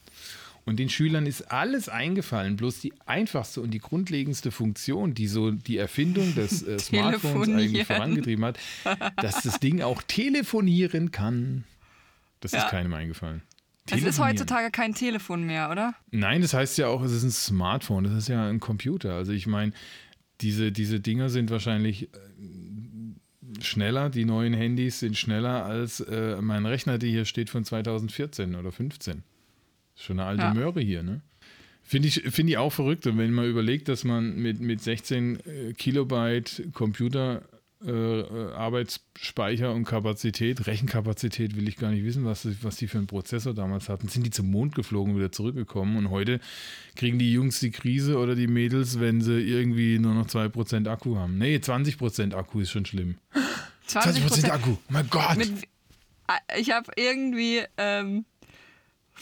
[SPEAKER 1] Und den Schülern ist alles eingefallen, bloß die einfachste und die grundlegendste Funktion, die so die Erfindung des äh, (laughs) Smartphones eigentlich vorangetrieben hat, dass das Ding auch telefonieren kann. Das ja. ist keinem eingefallen.
[SPEAKER 3] Es ist heutzutage kein Telefon mehr, oder?
[SPEAKER 1] Nein, das heißt ja auch, es ist ein Smartphone, das ist ja ein Computer. Also ich meine, diese, diese Dinger sind wahrscheinlich äh, schneller, die neuen Handys sind schneller als äh, mein Rechner, der hier steht von 2014 oder 2015. Schon eine alte ja. Möhre hier, ne? Finde ich, find ich auch verrückt. Und wenn man überlegt, dass man mit, mit 16 äh, Kilobyte Computer äh, äh, Arbeitsspeicher und Kapazität, Rechenkapazität will ich gar nicht wissen, was, was die für einen Prozessor damals hatten. Sind die zum Mond geflogen, wieder zurückgekommen und heute kriegen die Jungs die Krise oder die Mädels, wenn sie irgendwie nur noch 2% Akku haben. Nee, 20% Akku ist schon schlimm. (gasps) 20%, 20 Akku, mein Gott! Mit,
[SPEAKER 3] ich habe irgendwie ähm,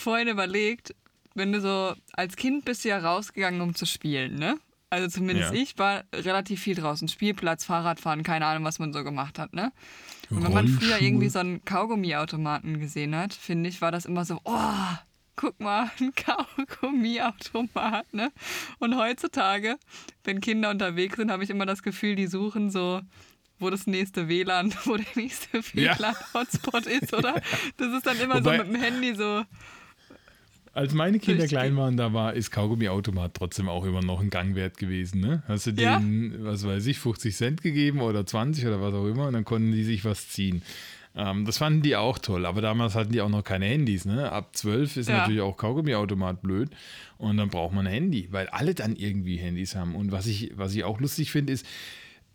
[SPEAKER 3] vorhin überlegt, wenn du so als Kind bist du ja rausgegangen, um zu spielen, ne? Also zumindest ja. ich war relativ viel draußen. Spielplatz, Fahrradfahren, keine Ahnung, was man so gemacht hat, ne? Und wenn man früher irgendwie so einen Kaugummiautomaten gesehen hat, finde ich, war das immer so, oh, guck mal, (laughs) ein Kaugummiautomat, ne? Und heutzutage, wenn Kinder unterwegs sind, habe ich immer das Gefühl, die suchen so wo das nächste WLAN, (laughs) wo der nächste WLAN-Hotspot ja. ist, oder? (laughs) Das ist dann immer Wobei, so mit dem Handy so.
[SPEAKER 1] Als meine Kinder klein waren, da war, ist Kaugummi-Automat trotzdem auch immer noch ein Gangwert gewesen. Ne? Hast du denen, ja? was weiß ich, 50 Cent gegeben oder 20 oder was auch immer und dann konnten die sich was ziehen. Ähm, das fanden die auch toll, aber damals hatten die auch noch keine Handys. Ne? Ab 12 ist ja. natürlich auch Kaugummi-Automat blöd und dann braucht man ein Handy, weil alle dann irgendwie Handys haben. Und was ich, was ich auch lustig finde, ist,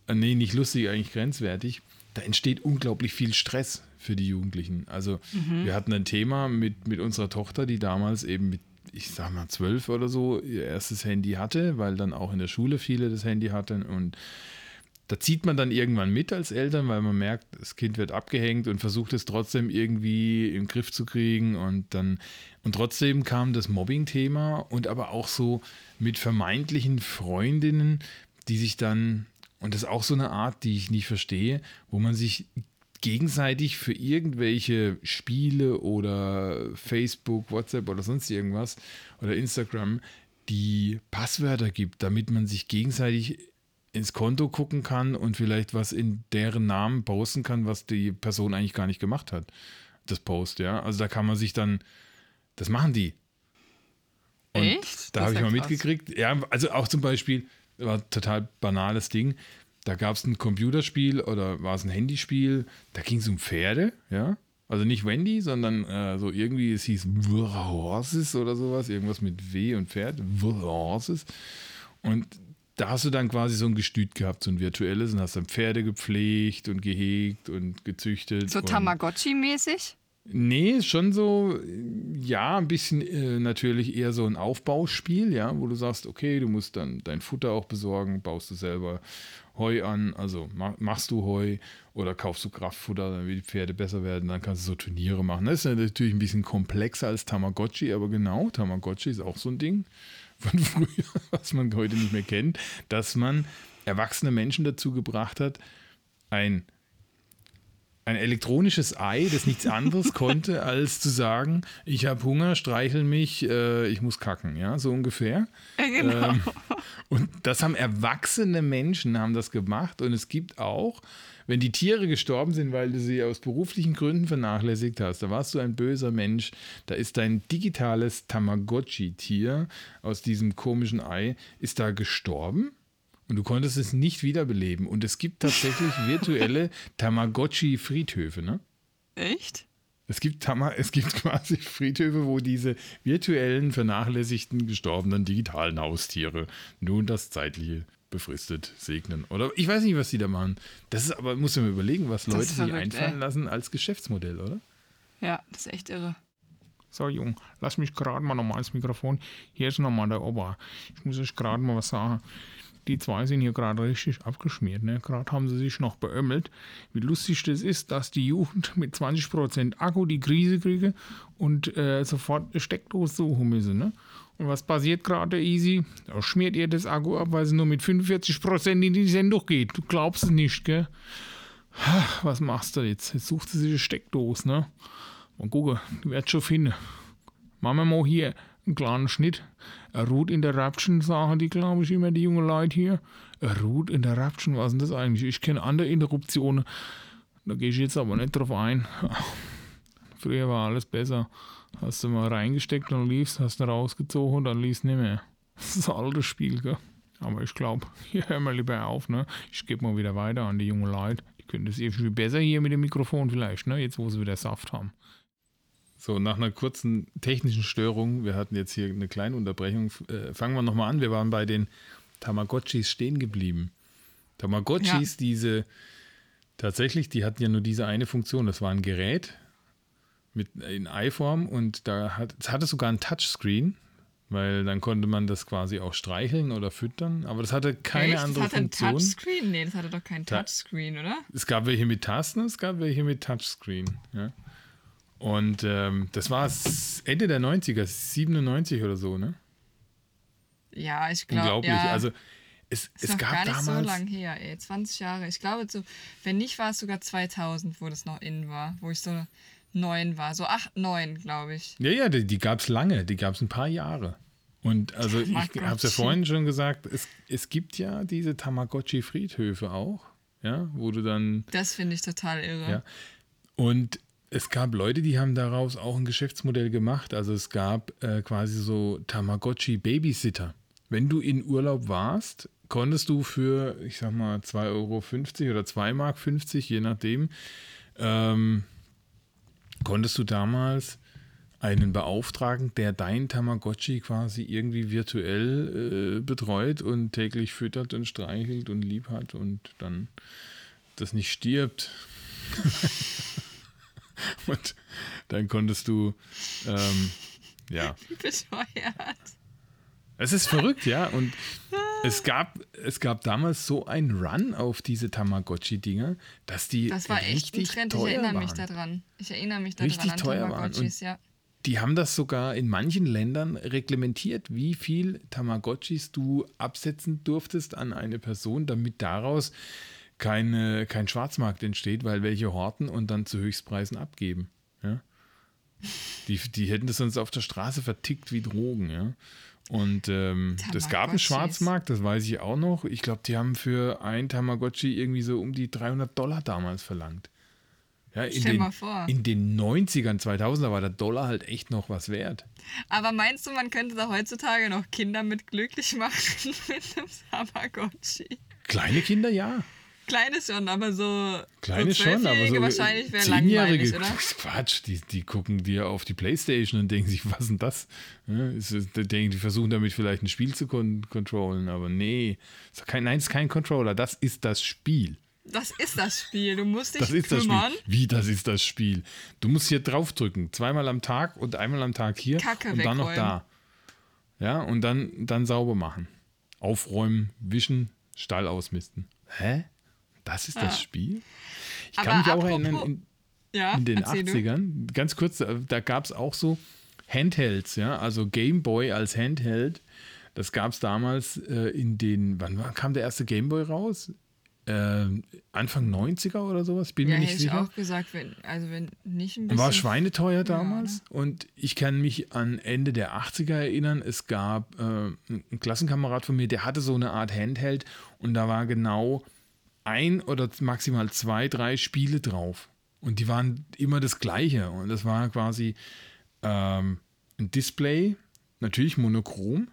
[SPEAKER 1] äh, nee, nicht lustig, eigentlich grenzwertig, da entsteht unglaublich viel Stress für die Jugendlichen. Also mhm. wir hatten ein Thema mit, mit unserer Tochter, die damals eben mit ich sag mal, zwölf oder so ihr erstes Handy hatte, weil dann auch in der Schule viele das Handy hatten und da zieht man dann irgendwann mit als Eltern, weil man merkt, das Kind wird abgehängt und versucht es trotzdem irgendwie im Griff zu kriegen und dann und trotzdem kam das Mobbing-Thema und aber auch so mit vermeintlichen Freundinnen, die sich dann und das ist auch so eine Art, die ich nicht verstehe, wo man sich gegenseitig für irgendwelche Spiele oder Facebook, WhatsApp oder sonst irgendwas oder Instagram die Passwörter gibt, damit man sich gegenseitig ins Konto gucken kann und vielleicht was in deren Namen posten kann, was die Person eigentlich gar nicht gemacht hat. Das Post, ja. Also da kann man sich dann, das machen die. Und Echt? Da habe ich mal mitgekriegt. Ja, also auch zum Beispiel, war ein total banales Ding. Da gab es ein Computerspiel oder war es ein Handyspiel, da ging es um Pferde, ja. Also nicht Wendy, sondern äh, so irgendwie, es hieß Horses oder sowas, irgendwas mit W und Pferd, Horses. Und da hast du dann quasi so ein Gestüt gehabt, so ein virtuelles, und hast dann Pferde gepflegt und gehegt und gezüchtet.
[SPEAKER 3] So Tamagotchi-mäßig?
[SPEAKER 1] Nee, schon so, ja, ein bisschen äh, natürlich eher so ein Aufbauspiel, ja, wo du sagst, okay, du musst dann dein Futter auch besorgen, baust du selber Heu an, also machst du Heu oder kaufst du Kraftfutter, damit die Pferde besser werden, dann kannst du so Turniere machen. Das ist natürlich ein bisschen komplexer als Tamagotchi, aber genau, Tamagotchi ist auch so ein Ding von (laughs) früher, was man heute nicht mehr kennt, dass man erwachsene Menschen dazu gebracht hat, ein ein elektronisches Ei, das nichts anderes konnte, (laughs) als zu sagen, ich habe Hunger, streichel mich, äh, ich muss kacken, ja, so ungefähr.
[SPEAKER 3] Ja, genau. Ähm,
[SPEAKER 1] und das haben erwachsene Menschen haben das gemacht und es gibt auch, wenn die Tiere gestorben sind, weil du sie aus beruflichen Gründen vernachlässigt hast, da warst du ein böser Mensch, da ist dein digitales Tamagotchi-Tier aus diesem komischen Ei, ist da gestorben und du konntest es nicht wiederbeleben. Und es gibt tatsächlich (laughs) virtuelle Tamagotchi-Friedhöfe, ne?
[SPEAKER 3] Echt?
[SPEAKER 1] Es gibt, Tama es gibt quasi Friedhöfe, wo diese virtuellen, vernachlässigten, gestorbenen digitalen Haustiere nun das zeitliche befristet segnen. Oder ich weiß nicht, was die da machen. Das ist aber, muss man überlegen, was Leute sich einfallen ey. lassen als Geschäftsmodell, oder?
[SPEAKER 3] Ja, das ist echt irre.
[SPEAKER 2] So, Jung, lass mich gerade mal nochmal ins Mikrofon. Hier ist nochmal der Ober. Ich muss euch gerade mal was sagen die zwei sind hier gerade richtig abgeschmiert. Ne? Gerade haben sie sich noch beömmelt. Wie lustig das ist, dass die Jugend mit 20% Akku die Krise kriege und äh, sofort eine Steckdose suchen müssen. Ne? Und was passiert gerade, Easy? Da schmiert ihr das Akku ab, weil es nur mit 45% in die Sendung geht. Du glaubst es nicht, gell? Was machst du jetzt? Jetzt sucht sie sich eine Steckdose, ne? Mal gucken, die wird schon finden. Machen wir mal hier einen kleinen Schnitt. Root Interruption sagen die, glaube ich, immer die jungen Leute hier. Root Interruption, was ist denn das eigentlich? Ich kenne andere Interruptionen. Da gehe ich jetzt aber nicht drauf ein. (laughs) Früher war alles besser. Hast du mal reingesteckt und liefst, hast du rausgezogen und dann liefst nicht mehr. (laughs) Das ist ein altes Spiel, gell? Aber ich glaube, (laughs) hier hören wir lieber auf, ne? Ich gebe mal wieder weiter an die jungen Leute. Die können das irgendwie besser hier mit dem Mikrofon vielleicht, ne? Jetzt, wo sie wieder Saft haben.
[SPEAKER 1] So, nach einer kurzen technischen Störung, wir hatten jetzt hier eine kleine Unterbrechung, äh, fangen wir nochmal an. Wir waren bei den Tamagotchis stehen geblieben. Tamagotchis, ja. diese, tatsächlich, die hatten ja nur diese eine Funktion. Das war ein Gerät mit, in Eiform und da hat, es hatte sogar ein Touchscreen, weil dann konnte man das quasi auch streicheln oder füttern, aber das hatte keine Echt? andere das hatte Funktion. Ein
[SPEAKER 3] Touchscreen? Nee, das hatte doch kein Touchscreen, oder?
[SPEAKER 1] Es gab welche mit Tasten, es gab welche mit Touchscreen. Ja. Und ähm, das war Ende der 90er, 97 oder so, ne?
[SPEAKER 3] Ja, ich glaube.
[SPEAKER 1] Unglaublich. Ja. Also es,
[SPEAKER 3] ist
[SPEAKER 1] es gab
[SPEAKER 3] gar
[SPEAKER 1] nicht damals,
[SPEAKER 3] so lang her, ey. 20 Jahre. Ich glaube, so, wenn nicht, war es sogar 2000, wo das noch innen war, wo ich so neun war. So acht, neun, glaube ich.
[SPEAKER 1] Ja, ja, die, die gab es lange. Die gab es ein paar Jahre. Und also ich habe es ja vorhin schon gesagt, es, es gibt ja diese Tamagotchi-Friedhöfe auch, ja, wo du dann.
[SPEAKER 3] Das finde ich total irre.
[SPEAKER 1] Ja. Und es gab Leute, die haben daraus auch ein Geschäftsmodell gemacht. Also es gab äh, quasi so Tamagotchi-Babysitter. Wenn du in Urlaub warst, konntest du für, ich sag mal, 2,50 Euro oder 2,50 Mark, je nachdem, ähm, konntest du damals einen beauftragen, der dein Tamagotchi quasi irgendwie virtuell äh, betreut und täglich füttert und streichelt und lieb hat und dann das nicht stirbt. (laughs) (laughs) Und dann konntest du ähm, ja.
[SPEAKER 3] Wie bescheuert.
[SPEAKER 1] Es ist verrückt, ja. Und es gab, es gab damals so einen Run auf diese Tamagotchi-Dinger, dass die
[SPEAKER 3] Das war echt ein Trend. Ich erinnere
[SPEAKER 1] waren.
[SPEAKER 3] mich daran. Ich erinnere mich daran
[SPEAKER 1] Richtig teuer waren.
[SPEAKER 3] Tamagotchis, ja.
[SPEAKER 1] Die haben das sogar in manchen Ländern reglementiert, wie viel Tamagotchis du absetzen durftest an eine Person, damit daraus keine, kein Schwarzmarkt entsteht, weil welche horten und dann zu Höchstpreisen abgeben. Ja? Die, die hätten das sonst auf der Straße vertickt wie Drogen. Ja? Und ähm, das gab einen. Schwarzmarkt, das weiß ich auch noch. Ich glaube, die haben für ein Tamagotchi irgendwie so um die 300 Dollar damals verlangt. Ja, in,
[SPEAKER 3] Stell
[SPEAKER 1] den,
[SPEAKER 3] mal vor.
[SPEAKER 1] in den 90ern, 2000er war der Dollar halt echt noch was wert.
[SPEAKER 3] Aber meinst du, man könnte da heutzutage noch Kinder mit glücklich machen (laughs) mit einem Tamagotchi?
[SPEAKER 1] Kleine Kinder, ja.
[SPEAKER 3] Kleine schon, aber so.
[SPEAKER 1] Kleine
[SPEAKER 3] so
[SPEAKER 1] schon, aber so
[SPEAKER 3] wahrscheinlich wäre
[SPEAKER 1] Zehnjährige,
[SPEAKER 3] langweilig, oder?
[SPEAKER 1] Quatsch, die, die gucken dir auf die Playstation und denken sich, was ist denn das? Ja, ist, ist- die denken, die versuchen damit vielleicht ein Spiel zu kon controllen, aber nee, ist kein, nein, es ist kein Controller, das ist das Spiel.
[SPEAKER 3] Das ist das Spiel. Du musst dich
[SPEAKER 1] Das ist das
[SPEAKER 3] kümmern.
[SPEAKER 1] Spiel. Wie, das ist das Spiel? Du musst hier draufdrücken, zweimal am Tag und einmal am Tag hier
[SPEAKER 3] Kacke
[SPEAKER 1] und dann noch
[SPEAKER 3] wegräumen.
[SPEAKER 1] da. Ja, und dann, dann sauber machen. Aufräumen, wischen, Stall ausmisten. Hä? Das ist das Spiel? Ich kann
[SPEAKER 3] Aber
[SPEAKER 1] mich auch erinnern, in,
[SPEAKER 3] Ja,
[SPEAKER 1] in den
[SPEAKER 3] erzähl du.
[SPEAKER 1] 80ern, ganz kurz, da, da gab es auch so Handhelds, ja, also Game Boy als Handheld. Das gab es damals äh, in den, wann kam der erste Game Boy raus? Äh, Anfang 90er oder sowas, bin
[SPEAKER 3] Ja,
[SPEAKER 1] mir
[SPEAKER 3] hätte
[SPEAKER 1] nicht
[SPEAKER 3] ich
[SPEAKER 1] sicher.
[SPEAKER 3] auch gesagt, wenn, also wenn nicht ein bisschen.
[SPEAKER 1] War schweineteuer
[SPEAKER 3] Ja,
[SPEAKER 1] damals und ich kann mich an Ende der 80er erinnern, es gab äh, ein Klassenkamerad von mir, der hatte so eine Art Handheld und da war genau ein oder maximal zwei, drei Spiele drauf. Und die waren immer das gleiche. Und das war quasi ähm, ein Display, natürlich monochrom.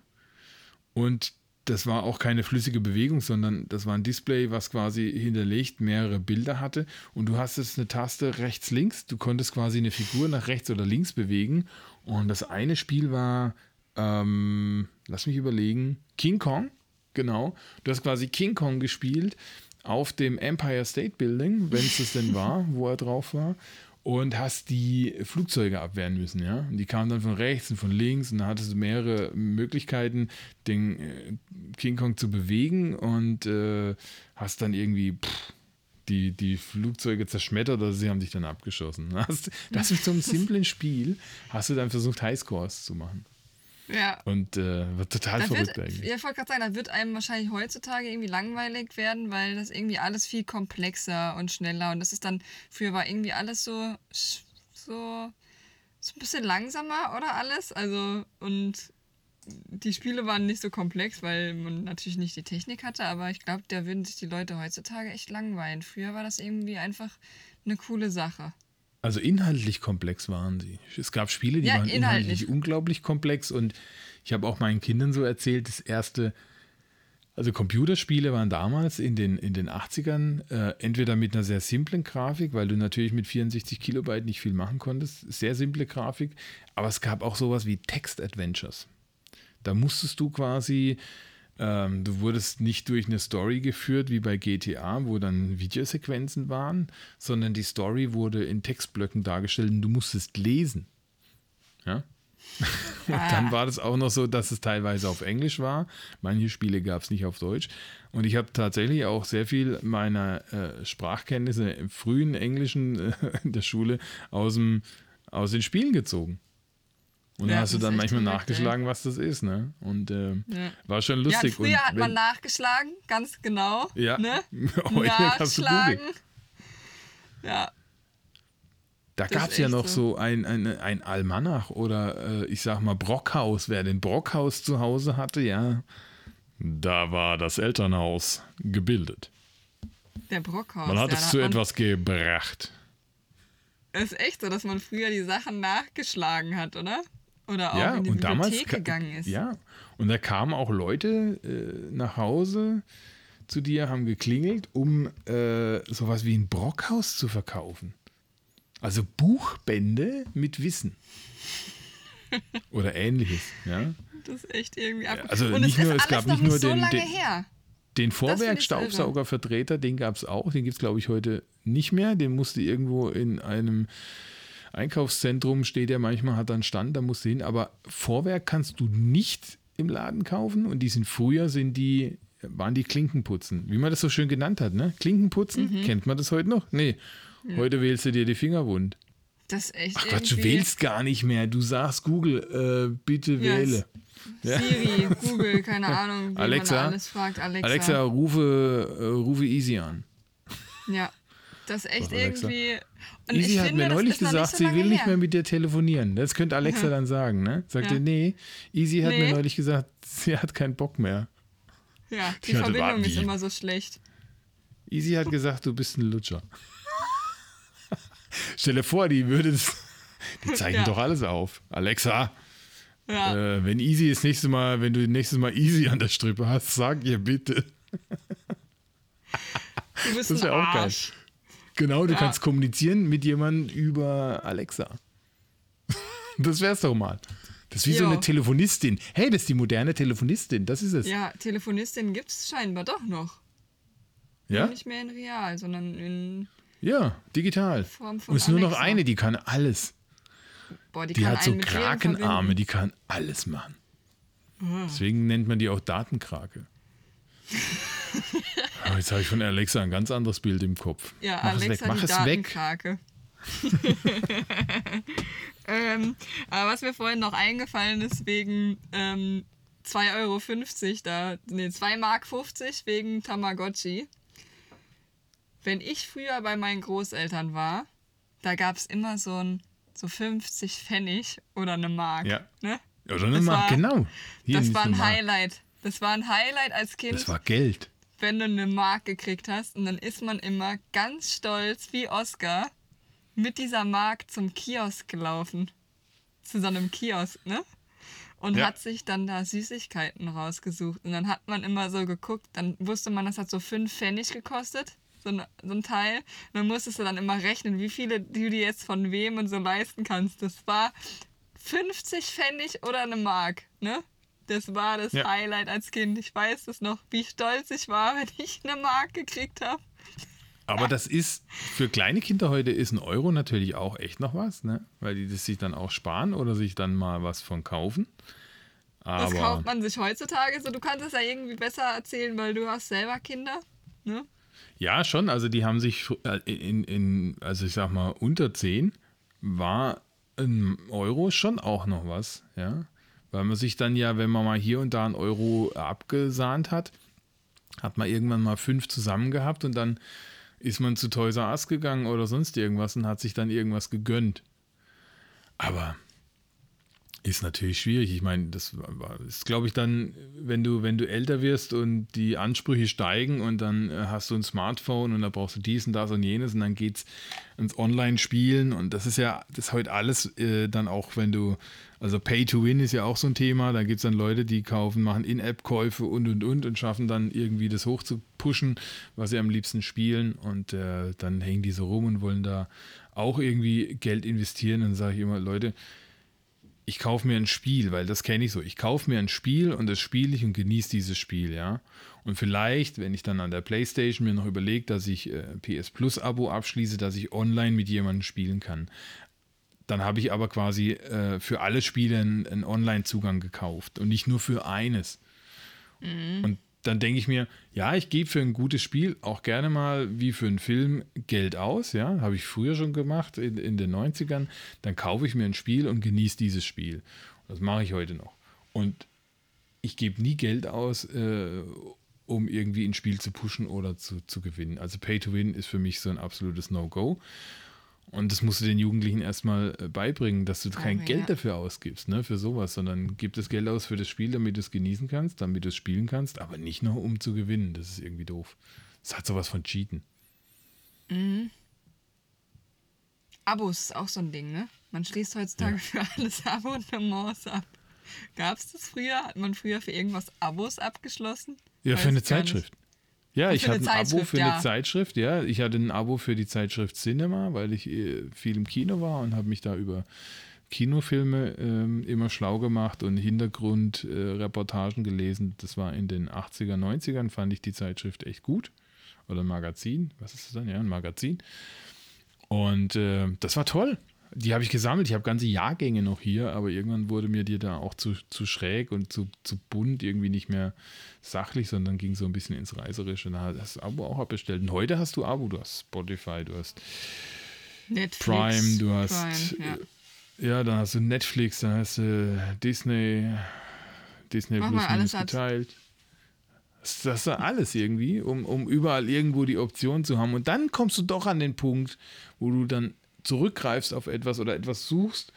[SPEAKER 1] Und das war auch keine flüssige Bewegung, sondern das war ein Display, was quasi hinterlegt mehrere Bilder hatte. Und du hast jetzt eine Taste rechts, links. Du konntest quasi eine Figur nach rechts oder links bewegen. Und das eine Spiel war, ähm, lass mich überlegen, King Kong. Genau. Du hast quasi King Kong gespielt auf dem Empire State Building, wenn es das denn war, (laughs) wo er drauf war. Und hast die Flugzeuge abwehren müssen, ja. Und die kamen dann von rechts und von links und da hattest du mehrere Möglichkeiten, den äh, King Kong zu bewegen und äh, hast dann irgendwie pff, die, die Flugzeuge zerschmettert oder sie haben dich dann abgeschossen. (laughs) Hast, das mit so einem simplen Spiel hast du dann versucht, Highscores zu machen.
[SPEAKER 3] Ja.
[SPEAKER 1] Und äh, war total
[SPEAKER 3] Da
[SPEAKER 1] verrückt
[SPEAKER 3] wird,
[SPEAKER 1] eigentlich.
[SPEAKER 3] ja, ich wollte gerade sagen, da wird einem wahrscheinlich heutzutage irgendwie langweilig werden, weil das irgendwie alles viel komplexer und schneller und das ist dann, früher war irgendwie alles so, so, so ein bisschen langsamer oder alles, also und die Spiele waren nicht so komplex, weil man natürlich nicht die Technik hatte, aber ich glaube, da würden sich die Leute heutzutage echt langweilen. Früher war das irgendwie einfach eine coole Sache.
[SPEAKER 1] Also inhaltlich komplex waren sie. Es gab Spiele, die
[SPEAKER 3] Ja,
[SPEAKER 1] waren inhaltlich.
[SPEAKER 3] inhaltlich.
[SPEAKER 1] unglaublich komplex und ich habe auch meinen Kindern so erzählt, das erste, also Computerspiele waren damals in den, in den 80ern äh, entweder mit einer sehr simplen Grafik, weil du natürlich mit 64 Kilobyte nicht viel machen konntest, sehr simple Grafik, aber es gab auch sowas wie Text-Adventures. Da musstest du quasi, ähm, du wurdest nicht durch eine Story geführt wie bei GTA, wo dann Videosequenzen waren, sondern die Story wurde in Textblöcken dargestellt und du musstest lesen. Ja? (laughs) Und dann war das auch noch so, dass es teilweise auf Englisch war. Manche Spiele gab es nicht auf Deutsch. Und ich habe tatsächlich auch sehr viel meiner äh, Sprachkenntnisse im frühen Englischen äh, in der Schule aus, dem, aus den Spielen gezogen. Und
[SPEAKER 3] Ja,
[SPEAKER 1] da hast du dann manchmal nachgeschlagen, was das ist. Ne? Und äh,
[SPEAKER 3] Ja.
[SPEAKER 1] war schon
[SPEAKER 3] Ja,
[SPEAKER 1] lustig.
[SPEAKER 3] früher
[SPEAKER 1] und
[SPEAKER 3] hat man nachgeschlagen, ganz genau.
[SPEAKER 1] Ja,
[SPEAKER 3] Ne? (laughs)
[SPEAKER 1] heute
[SPEAKER 3] Nachschlagen. Ja,
[SPEAKER 1] Da gab es ja noch
[SPEAKER 3] so.
[SPEAKER 1] so ein, ein, ein Almanach oder äh, ich sag mal Brockhaus. Wer den Brockhaus zu Hause hatte, ja, da war das Elternhaus gebildet.
[SPEAKER 3] der Brockhaus.
[SPEAKER 1] Man hat
[SPEAKER 3] ja,
[SPEAKER 1] es zu etwas gebracht.
[SPEAKER 3] Es ist echt so, dass man früher die Sachen nachgeschlagen hat, oder? Oder auch
[SPEAKER 1] ja,
[SPEAKER 3] in die
[SPEAKER 1] und damals
[SPEAKER 3] gegangen ist.
[SPEAKER 1] Ja, und da kamen auch Leute äh, nach Hause zu dir, haben geklingelt, um äh, sowas wie ein Brockhaus zu verkaufen. Also Buchbände mit Wissen. (laughs) Oder ähnliches, ja.
[SPEAKER 3] Das ist echt irgendwie ab.
[SPEAKER 1] also
[SPEAKER 3] und
[SPEAKER 1] nicht
[SPEAKER 3] es
[SPEAKER 1] nur-
[SPEAKER 3] ist
[SPEAKER 1] es gab nicht nur
[SPEAKER 3] so
[SPEAKER 1] den-
[SPEAKER 3] lange
[SPEAKER 1] den-
[SPEAKER 3] her.
[SPEAKER 1] Den Vorwerkstaubsaugervertreter, den gab es auch, den gibt es, glaube ich, heute nicht mehr. Den musste irgendwo in einem Einkaufszentrum steht ja manchmal, hat dann Stand, da musst du hin. Aber Vorwerk kannst du nicht im Laden kaufen und die sind früher, sind die, waren die Klinkenputzen, wie man das so schön genannt hat, ne? Klinkenputzen, mhm. kennt man das heute noch? Nee, ja. heute wählst du dir die Finger wund.
[SPEAKER 3] Das ist echt
[SPEAKER 1] Ach Gott, du wählst gar nicht mehr. Du sagst Google, äh, bitte yes. wähle.
[SPEAKER 3] Siri, Google, keine (laughs) Ahnung, wie
[SPEAKER 1] Alexa,
[SPEAKER 3] man alles fragt.
[SPEAKER 1] Alexa, Alexa rufe, äh, rufe Easy an.
[SPEAKER 3] Ja, das ist echt irgendwie.
[SPEAKER 1] Easy hat mir neulich gesagt, sie will her. nicht mehr mit dir telefonieren. Das könnte Alexa ja. dann sagen, ne? Sagte, ja. nee, Easy hat nee. mir neulich gesagt, sie hat keinen Bock mehr.
[SPEAKER 3] Ja, die ich Verbindung hatte, ist immer so schlecht.
[SPEAKER 1] Easy hat gesagt, du bist ein Lutscher. (laughs) Stell dir vor, die würde es. Die zeichnen ja. doch alles auf. Alexa, ja. äh, wenn Easy das nächste Mal, wenn du nächstes Mal Easy an der Strippe hast, sag ihr bitte.
[SPEAKER 3] Du bist das wäre auch geil.
[SPEAKER 1] Genau, du ja. kannst kommunizieren mit jemandem über Alexa. (laughs) Das wär's doch mal. Das ist wie jo. so eine Telefonistin. Hey, das ist die moderne Telefonistin, das ist es.
[SPEAKER 3] Ja, Telefonistin gibt es scheinbar doch noch.
[SPEAKER 1] Ja?
[SPEAKER 3] Nicht mehr in real, sondern in.
[SPEAKER 1] Ja, digital. Form von Und es ist nur noch eine, die kann alles. Boah, die, die hat so Krakenarme, die kann alles machen. Oh. Deswegen nennt man die auch Datenkrake. (laughs) Aber jetzt habe ich von Alexa ein ganz anderes Bild im Kopf.
[SPEAKER 3] Ja,
[SPEAKER 1] Mach
[SPEAKER 3] Alexa
[SPEAKER 1] es weg. Mach
[SPEAKER 3] die
[SPEAKER 1] es
[SPEAKER 3] Datenkrake. (laughs) ähm, aber was mir vorhin noch eingefallen ist, wegen ähm, 2,50 Euro, da, nee, 2 Mark 50 wegen Tamagotchi. Wenn ich früher bei meinen Großeltern war, da gab es immer so ein so 50 Pfennig oder eine Mark.
[SPEAKER 1] Ja.
[SPEAKER 3] Ne?
[SPEAKER 1] Oder eine das Mark, war, genau.
[SPEAKER 3] Hier das war ein Highlight. Das war ein Highlight als Kind.
[SPEAKER 1] Das war Geld.
[SPEAKER 3] Wenn du eine Mark gekriegt hast und dann ist man immer ganz stolz wie Oscar mit dieser Mark zum Kiosk gelaufen. Zu so einem Kiosk, ne? Und ja. hat sich dann da Süßigkeiten rausgesucht. Und dann hat man immer so geguckt, dann wusste man, das hat so fünf Pfennig gekostet, so ein, so ein Teil. Und dann musstest du dann immer rechnen, wie viele du dir jetzt von wem und so leisten kannst. Das war 50 Pfennig oder eine Mark, ne? Das war das ja. Highlight als Kind. Ich weiß es noch, wie stolz ich war, wenn ich eine Mark gekriegt habe.
[SPEAKER 1] Aber das ist für kleine Kinder heute ist ein Euro natürlich auch echt noch was, ne? Weil die das sich dann auch sparen oder sich dann mal was von kaufen.
[SPEAKER 3] Aber das kauft man sich heutzutage so. Du kannst es ja irgendwie besser erzählen, weil du hast selber Kinder, ne?
[SPEAKER 1] Ja, schon. Also die haben sich äh, in, in also ich sag mal, unter 10 war ein Euro schon auch noch was, ja. Weil man sich dann ja, wenn man mal hier und da einen Euro abgesahnt hat, hat man irgendwann mal fünf zusammen gehabt und dann ist man zu Toys R Us gegangen oder sonst irgendwas und hat sich dann irgendwas gegönnt. Aber ist natürlich schwierig. Ich meine, das ist, glaube ich, dann, wenn du, wenn du älter wirst und die Ansprüche steigen und dann äh, hast du ein Smartphone und da brauchst du dies und das und jenes und dann geht es ins Online-Spielen und das ist ja, das ist heute alles äh, dann auch, wenn du, also Pay to Win ist ja auch so ein Thema, da gibt es dann Leute, die kaufen, machen In-App-Käufe und und und und schaffen dann irgendwie das hoch zu pushen, was sie am liebsten spielen und äh, dann hängen die so rum und wollen da auch irgendwie Geld investieren und dann sage ich immer, Leute, ich kaufe mir ein Spiel, weil das kenne ich so. Ich kaufe mir ein Spiel und das spiele ich und genieße dieses Spiel, ja. Und vielleicht, wenn ich dann an der Playstation mir noch überlege, dass ich äh, PS Plus Abo abschließe, dass ich online mit jemandem spielen kann. Dann habe ich aber quasi äh, für alle Spiele einen, einen Online-Zugang gekauft und nicht nur für eines. Mhm. Und dann denke ich mir, ja, ich gebe für ein gutes Spiel auch gerne mal wie für einen Film Geld aus, ja, habe ich früher schon gemacht in, in den 90ern. Dann kaufe ich mir ein Spiel und genieße dieses Spiel. Das mache ich heute noch. Und ich gebe nie Geld aus, äh, um irgendwie ein Spiel zu pushen oder zu, zu gewinnen. Also Pay to Win ist für mich so ein absolutes No-Go. Und das musst du den Jugendlichen erstmal äh, beibringen, dass du kein oh, Geld ja. dafür ausgibst, ne, für sowas, sondern gib das Geld aus für das Spiel, damit du es genießen kannst, damit du es spielen kannst, aber nicht nur um zu gewinnen. Das ist irgendwie doof. Das hat sowas von Cheaten.
[SPEAKER 3] Mhm. Abos ist auch so ein Ding, ne? Man schließt heutzutage ja. für alles Abonnements ab. Gab es das früher? Hat man früher für irgendwas Abos abgeschlossen?
[SPEAKER 1] Ja, Weiß für eine Zeitschrift. Nicht. Ja, ich hatte ein Abo für ja. eine Zeitschrift, ja. Ich hatte ein Abo für die Zeitschrift Cinema, weil ich äh, viel im Kino war und habe mich da über Kinofilme ähm, immer schlau gemacht und Hintergrundreportagen äh, gelesen. Das war in den 80er, 90ern, fand ich die Zeitschrift echt gut. Oder ein Magazin, was ist das dann? Ja, ein Magazin. Und äh, das war toll. Die habe ich gesammelt. Ich habe ganze Jahrgänge noch hier, aber irgendwann wurde mir die da auch zu, zu schräg und zu, zu bunt, irgendwie nicht mehr sachlich, sondern ging so ein bisschen ins Reiserische. Da hast du das Abo auch abbestellt. Und heute hast du Abo. Du hast Spotify, du hast Netflix, Prime, du hast. Prime, ja. ja. dann hast du Netflix, dann hast du Disney, Disney Mach Plus minus geteilt. Das, das ist alles irgendwie, um, um überall irgendwo die Option zu haben. Und dann kommst du doch an den Punkt, wo du dann zurückgreifst auf etwas oder etwas suchst,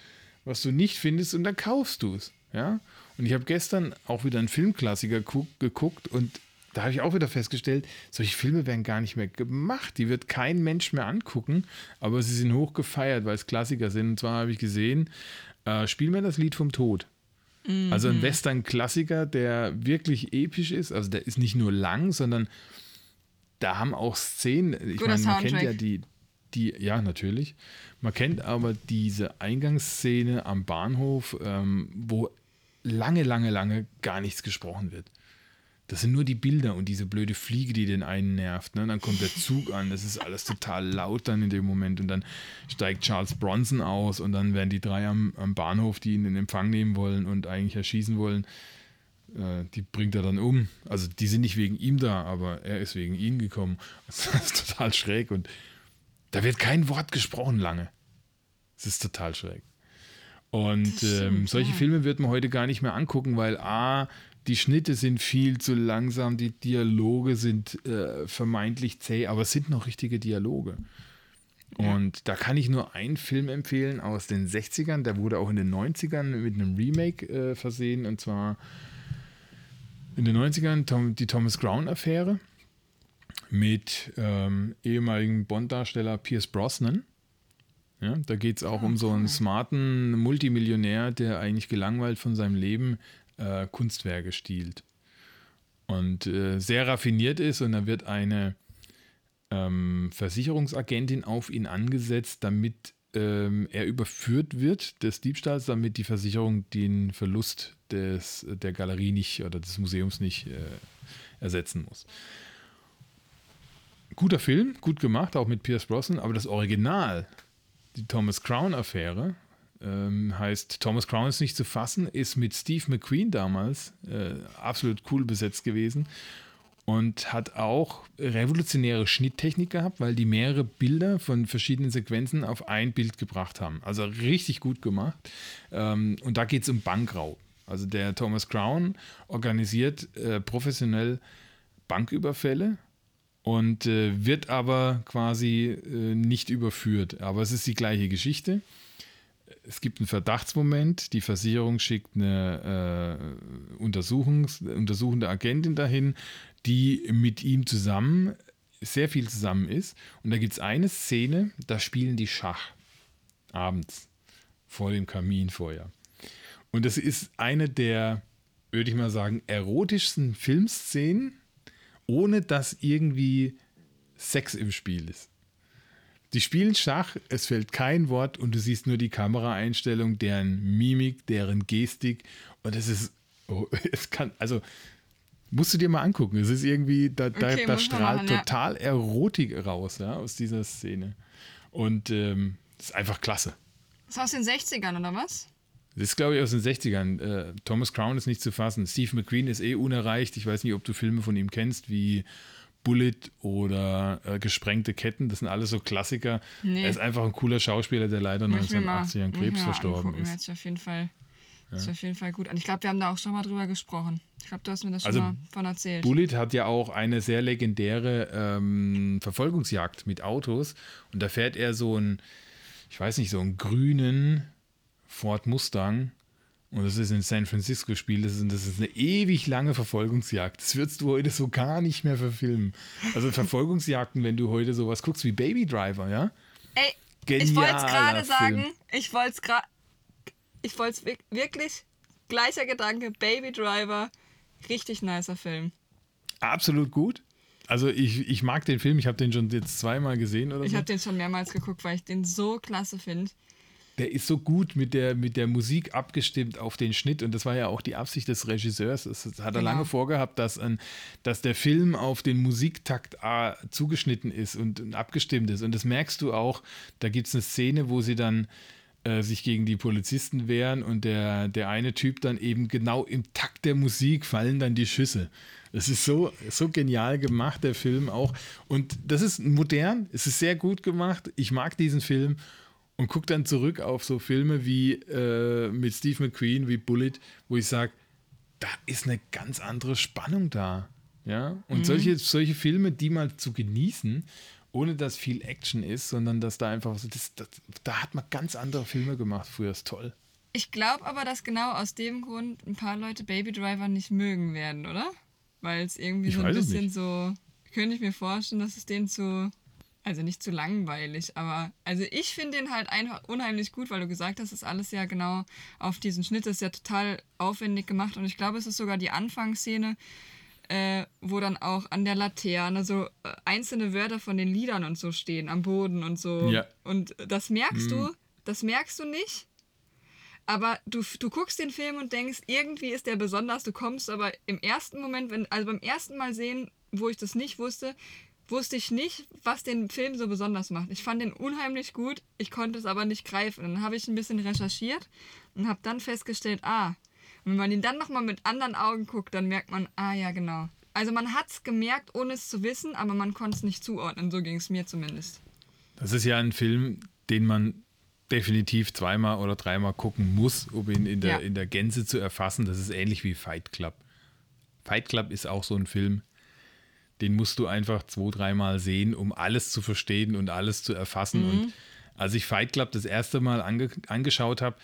[SPEAKER 1] was du nicht findest und dann kaufst du es. Ja? Und ich habe gestern auch wieder einen Filmklassiker geguckt und da habe ich auch wieder festgestellt, solche Filme werden gar nicht mehr gemacht. Die wird kein Mensch mehr angucken, aber sie sind hoch gefeiert, weil es Klassiker sind. Und zwar habe ich gesehen, äh, spiel mir das Lied vom Tod. Mhm. Also ein Western-Klassiker, der wirklich episch ist. Also der ist nicht nur lang, sondern da haben auch Szenen. Ich meine, man kennt ja die, die, ja, natürlich. Man kennt aber diese Eingangsszene am Bahnhof, ähm, wo lange, lange, lange gar nichts gesprochen wird. Das sind nur die Bilder und diese blöde Fliege, die den einen nervt. Ne? Dann kommt der Zug an, das ist alles total laut dann in dem Moment und dann steigt Charles Bronson aus und dann werden die drei am, am Bahnhof, die ihn in Empfang nehmen wollen und eigentlich erschießen wollen, äh, die bringt er dann um. Also die sind nicht wegen ihm da, aber er ist wegen ihnen gekommen. (laughs) Das ist total schräg und da wird kein Wort gesprochen lange. Es ist total schräg. Und ähm, solche Filme wird man heute gar nicht mehr angucken, weil A, die Schnitte sind viel zu langsam, die Dialoge sind äh, vermeintlich zäh, aber es sind noch richtige Dialoge. Ja. Und da kann ich nur einen Film empfehlen aus den 60ern, der wurde auch in den 90ern mit einem Remake äh, versehen, und zwar in den 90ern Tom, die Thomas Crown-Affäre mit ähm, ehemaligen Bond-Darsteller Pierce Brosnan. Ja, da geht es auch um so einen smarten Multimillionär, der eigentlich gelangweilt von seinem Leben äh, Kunstwerke stiehlt. Und äh, sehr raffiniert ist und da wird eine ähm, Versicherungsagentin auf ihn angesetzt, damit ähm, er überführt wird des Diebstahls, damit die Versicherung den Verlust des, der Galerie nicht oder des Museums nicht äh, ersetzen muss. Guter Film, gut gemacht, auch mit Pierce Brosnan, aber das Original die Thomas Crown-Affäre. Ähm, heißt, Thomas Crown ist nicht zu fassen, ist mit Steve McQueen damals äh, absolut cool besetzt gewesen und hat auch revolutionäre Schnitttechnik gehabt, weil die mehrere Bilder von verschiedenen Sequenzen auf ein Bild gebracht haben. Also richtig gut gemacht. Ähm, und da geht es um Bankraub. Also der Thomas Crown organisiert äh, professionell Banküberfälle und äh, wird aber quasi äh, nicht überführt. Aber es ist die gleiche Geschichte. Es gibt einen Verdachtsmoment, die Versicherung schickt eine äh, Untersuchungs untersuchende Agentin dahin, die mit ihm zusammen sehr viel zusammen ist. Und da gibt es eine Szene, da spielen die Schach abends vor dem Kaminfeuer. Und das ist eine der, würde ich mal sagen, erotischsten Filmszenen ohne dass irgendwie Sex im Spiel ist. Die spielen Schach, es fällt kein Wort und du siehst nur die Kameraeinstellung, deren Mimik, deren Gestik und es ist, oh, (laughs) es kann, also musst du dir mal angucken. Es ist irgendwie, da, okay, da, da strahlt machen, total ja. Erotik raus, ja, aus dieser Szene. Und ähm, ist einfach klasse.
[SPEAKER 3] Das ist aus den 60ern, oder was?
[SPEAKER 1] Das ist, glaube ich, aus den 60ern. Äh, Thomas Crown ist nicht zu fassen. Steve McQueen ist eh unerreicht. Ich weiß nicht, ob du Filme von ihm kennst, wie Bullet oder äh, Gesprengte Ketten. Das sind alles so Klassiker. Nee. Er ist einfach ein cooler Schauspieler, der leider 1980 an Krebs verstorben ist.
[SPEAKER 3] Sich auf jeden Fall, ja. auf jeden Fall gut an. Ich glaube, wir haben da auch schon mal drüber gesprochen. Ich glaube, du hast mir das schon also, mal von erzählt.
[SPEAKER 1] Bullet hat ja auch eine sehr legendäre ähm, Verfolgungsjagd mit Autos. Und da fährt er so ein, ich weiß nicht, so einen grünen Ford Mustang. Und das ist in San Francisco Spiel. Das ist, das ist eine ewig lange Verfolgungsjagd. Das würdest du heute so gar nicht mehr verfilmen. Also Verfolgungsjagden, wenn du heute sowas guckst wie Baby Driver, ja?
[SPEAKER 3] Ey, Genialer ich wollte es gerade sagen. Ich wollte es gerade. Ich wollte es wirklich. Gleicher Gedanke. Baby Driver. Richtig nicer Film.
[SPEAKER 1] Absolut gut. Also ich, ich mag den Film. Ich habe den schon jetzt zweimal gesehen oder
[SPEAKER 3] ich
[SPEAKER 1] so.
[SPEAKER 3] Ich habe den schon mehrmals geguckt, weil ich den so klasse finde
[SPEAKER 1] der ist so gut mit der, mit der Musik abgestimmt auf den Schnitt und das war ja auch die Absicht des Regisseurs. Das hat er genau. lange vorgehabt, dass, ein, dass der Film auf den Musiktakt A, zugeschnitten ist und, und abgestimmt ist. Und das merkst du auch, da gibt es eine Szene, wo sie dann äh, sich gegen die Polizisten wehren und der, der eine Typ dann eben genau im Takt der Musik fallen dann die Schüsse. Das ist so, so genial gemacht, der Film auch. Und das ist modern, es ist sehr gut gemacht. Ich mag diesen Film und gucke dann zurück auf so Filme wie äh, mit Steve McQueen, wie Bullet, wo ich sage, da ist eine ganz andere Spannung da. Ja, und mhm. solche, solche Filme, die mal zu genießen, ohne dass viel Action ist, sondern dass da einfach so, das, das, da hat man ganz andere Filme gemacht früher, ist toll.
[SPEAKER 3] Ich glaube aber, dass genau aus dem Grund ein paar Leute Baby Driver nicht mögen werden, oder? Weil es irgendwie ich so ein bisschen so, könnte ich mir vorstellen, dass es denen zu also nicht zu langweilig, aber also ich finde den halt einfach unheimlich gut, weil du gesagt hast, ist alles ja genau auf diesen Schnitt, das ist ja total aufwendig gemacht und ich glaube, es ist sogar die Anfangsszene, äh, wo dann auch an der Laterne so äh, einzelne Wörter von den Liedern und so stehen, am Boden und so. Ja. Und das merkst mhm. du, das merkst du nicht. Aber du, du guckst den Film und denkst, irgendwie ist der besonders. Du kommst aber im ersten Moment, wenn, also beim ersten Mal sehen, wo ich das nicht wusste, wusste ich nicht, was den Film so besonders macht. Ich fand den unheimlich gut, ich konnte es aber nicht greifen. dann habe ich ein bisschen recherchiert und habe dann festgestellt, ah, wenn man ihn dann nochmal mit anderen Augen guckt, dann merkt man, ah ja, genau. Also man hat es gemerkt, ohne es zu wissen, aber man konnte es nicht zuordnen. So ging es mir zumindest.
[SPEAKER 1] Das ist ja ein Film, den man definitiv zweimal oder dreimal gucken muss, um ihn in der, ja. in der Gänze zu erfassen. Das ist ähnlich wie Fight Club. Fight Club ist auch so ein Film, den musst du einfach zwei, dreimal sehen, um alles zu verstehen und alles zu erfassen. Mhm. Und als ich Fight Club das erste Mal ange angeschaut habe,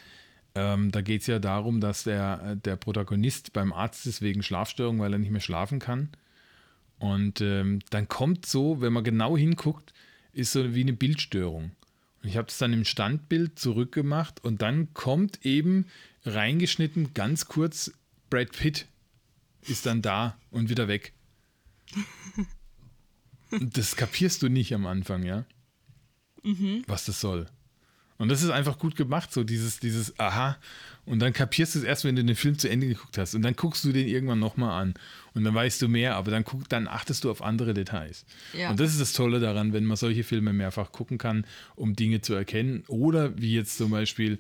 [SPEAKER 1] ähm, da geht es ja darum, dass der, der Protagonist beim Arzt ist wegen Schlafstörung, weil er nicht mehr schlafen kann. Und ähm, dann kommt so, wenn man genau hinguckt, ist so wie eine Bildstörung. Und ich habe das dann im Standbild zurückgemacht und dann kommt eben reingeschnitten, ganz kurz, Brad Pitt ist dann da und wieder weg das kapierst du nicht am Anfang, ja? Mhm. Was das soll. Und das ist einfach gut gemacht, so dieses, dieses Aha. Und dann kapierst du es erst, wenn du den Film zu Ende geguckt hast. Und dann guckst du den irgendwann nochmal an. Und dann weißt du mehr, aber dann, guck, dann achtest du auf andere Details. Ja. Und das ist das Tolle daran, wenn man solche Filme mehrfach gucken kann, um Dinge zu erkennen. Oder wie jetzt zum Beispiel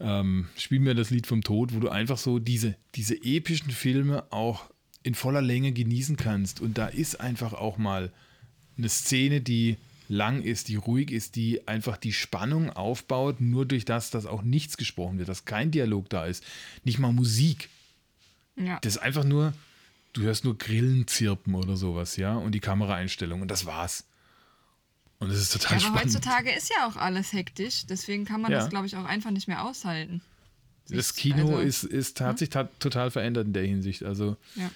[SPEAKER 1] ähm, Spiel mir das Lied vom Tod, wo du einfach so diese, diese epischen Filme auch in voller Länge genießen kannst. Und da ist einfach auch mal eine Szene, die lang ist, die ruhig ist, die einfach die Spannung aufbaut, nur durch das, dass auch nichts gesprochen wird, dass kein Dialog da ist, nicht mal Musik. Ja. Das ist einfach nur, du hörst nur Grillen zirpen oder sowas, ja, und die Kameraeinstellung und das war's. Und es ist total ja, aber spannend.
[SPEAKER 3] heutzutage ist ja auch alles hektisch, deswegen kann man ja. das, glaube ich, auch einfach nicht mehr aushalten.
[SPEAKER 1] Das Kino also, ist, ist, hat sich total verändert in der Hinsicht. Also ja.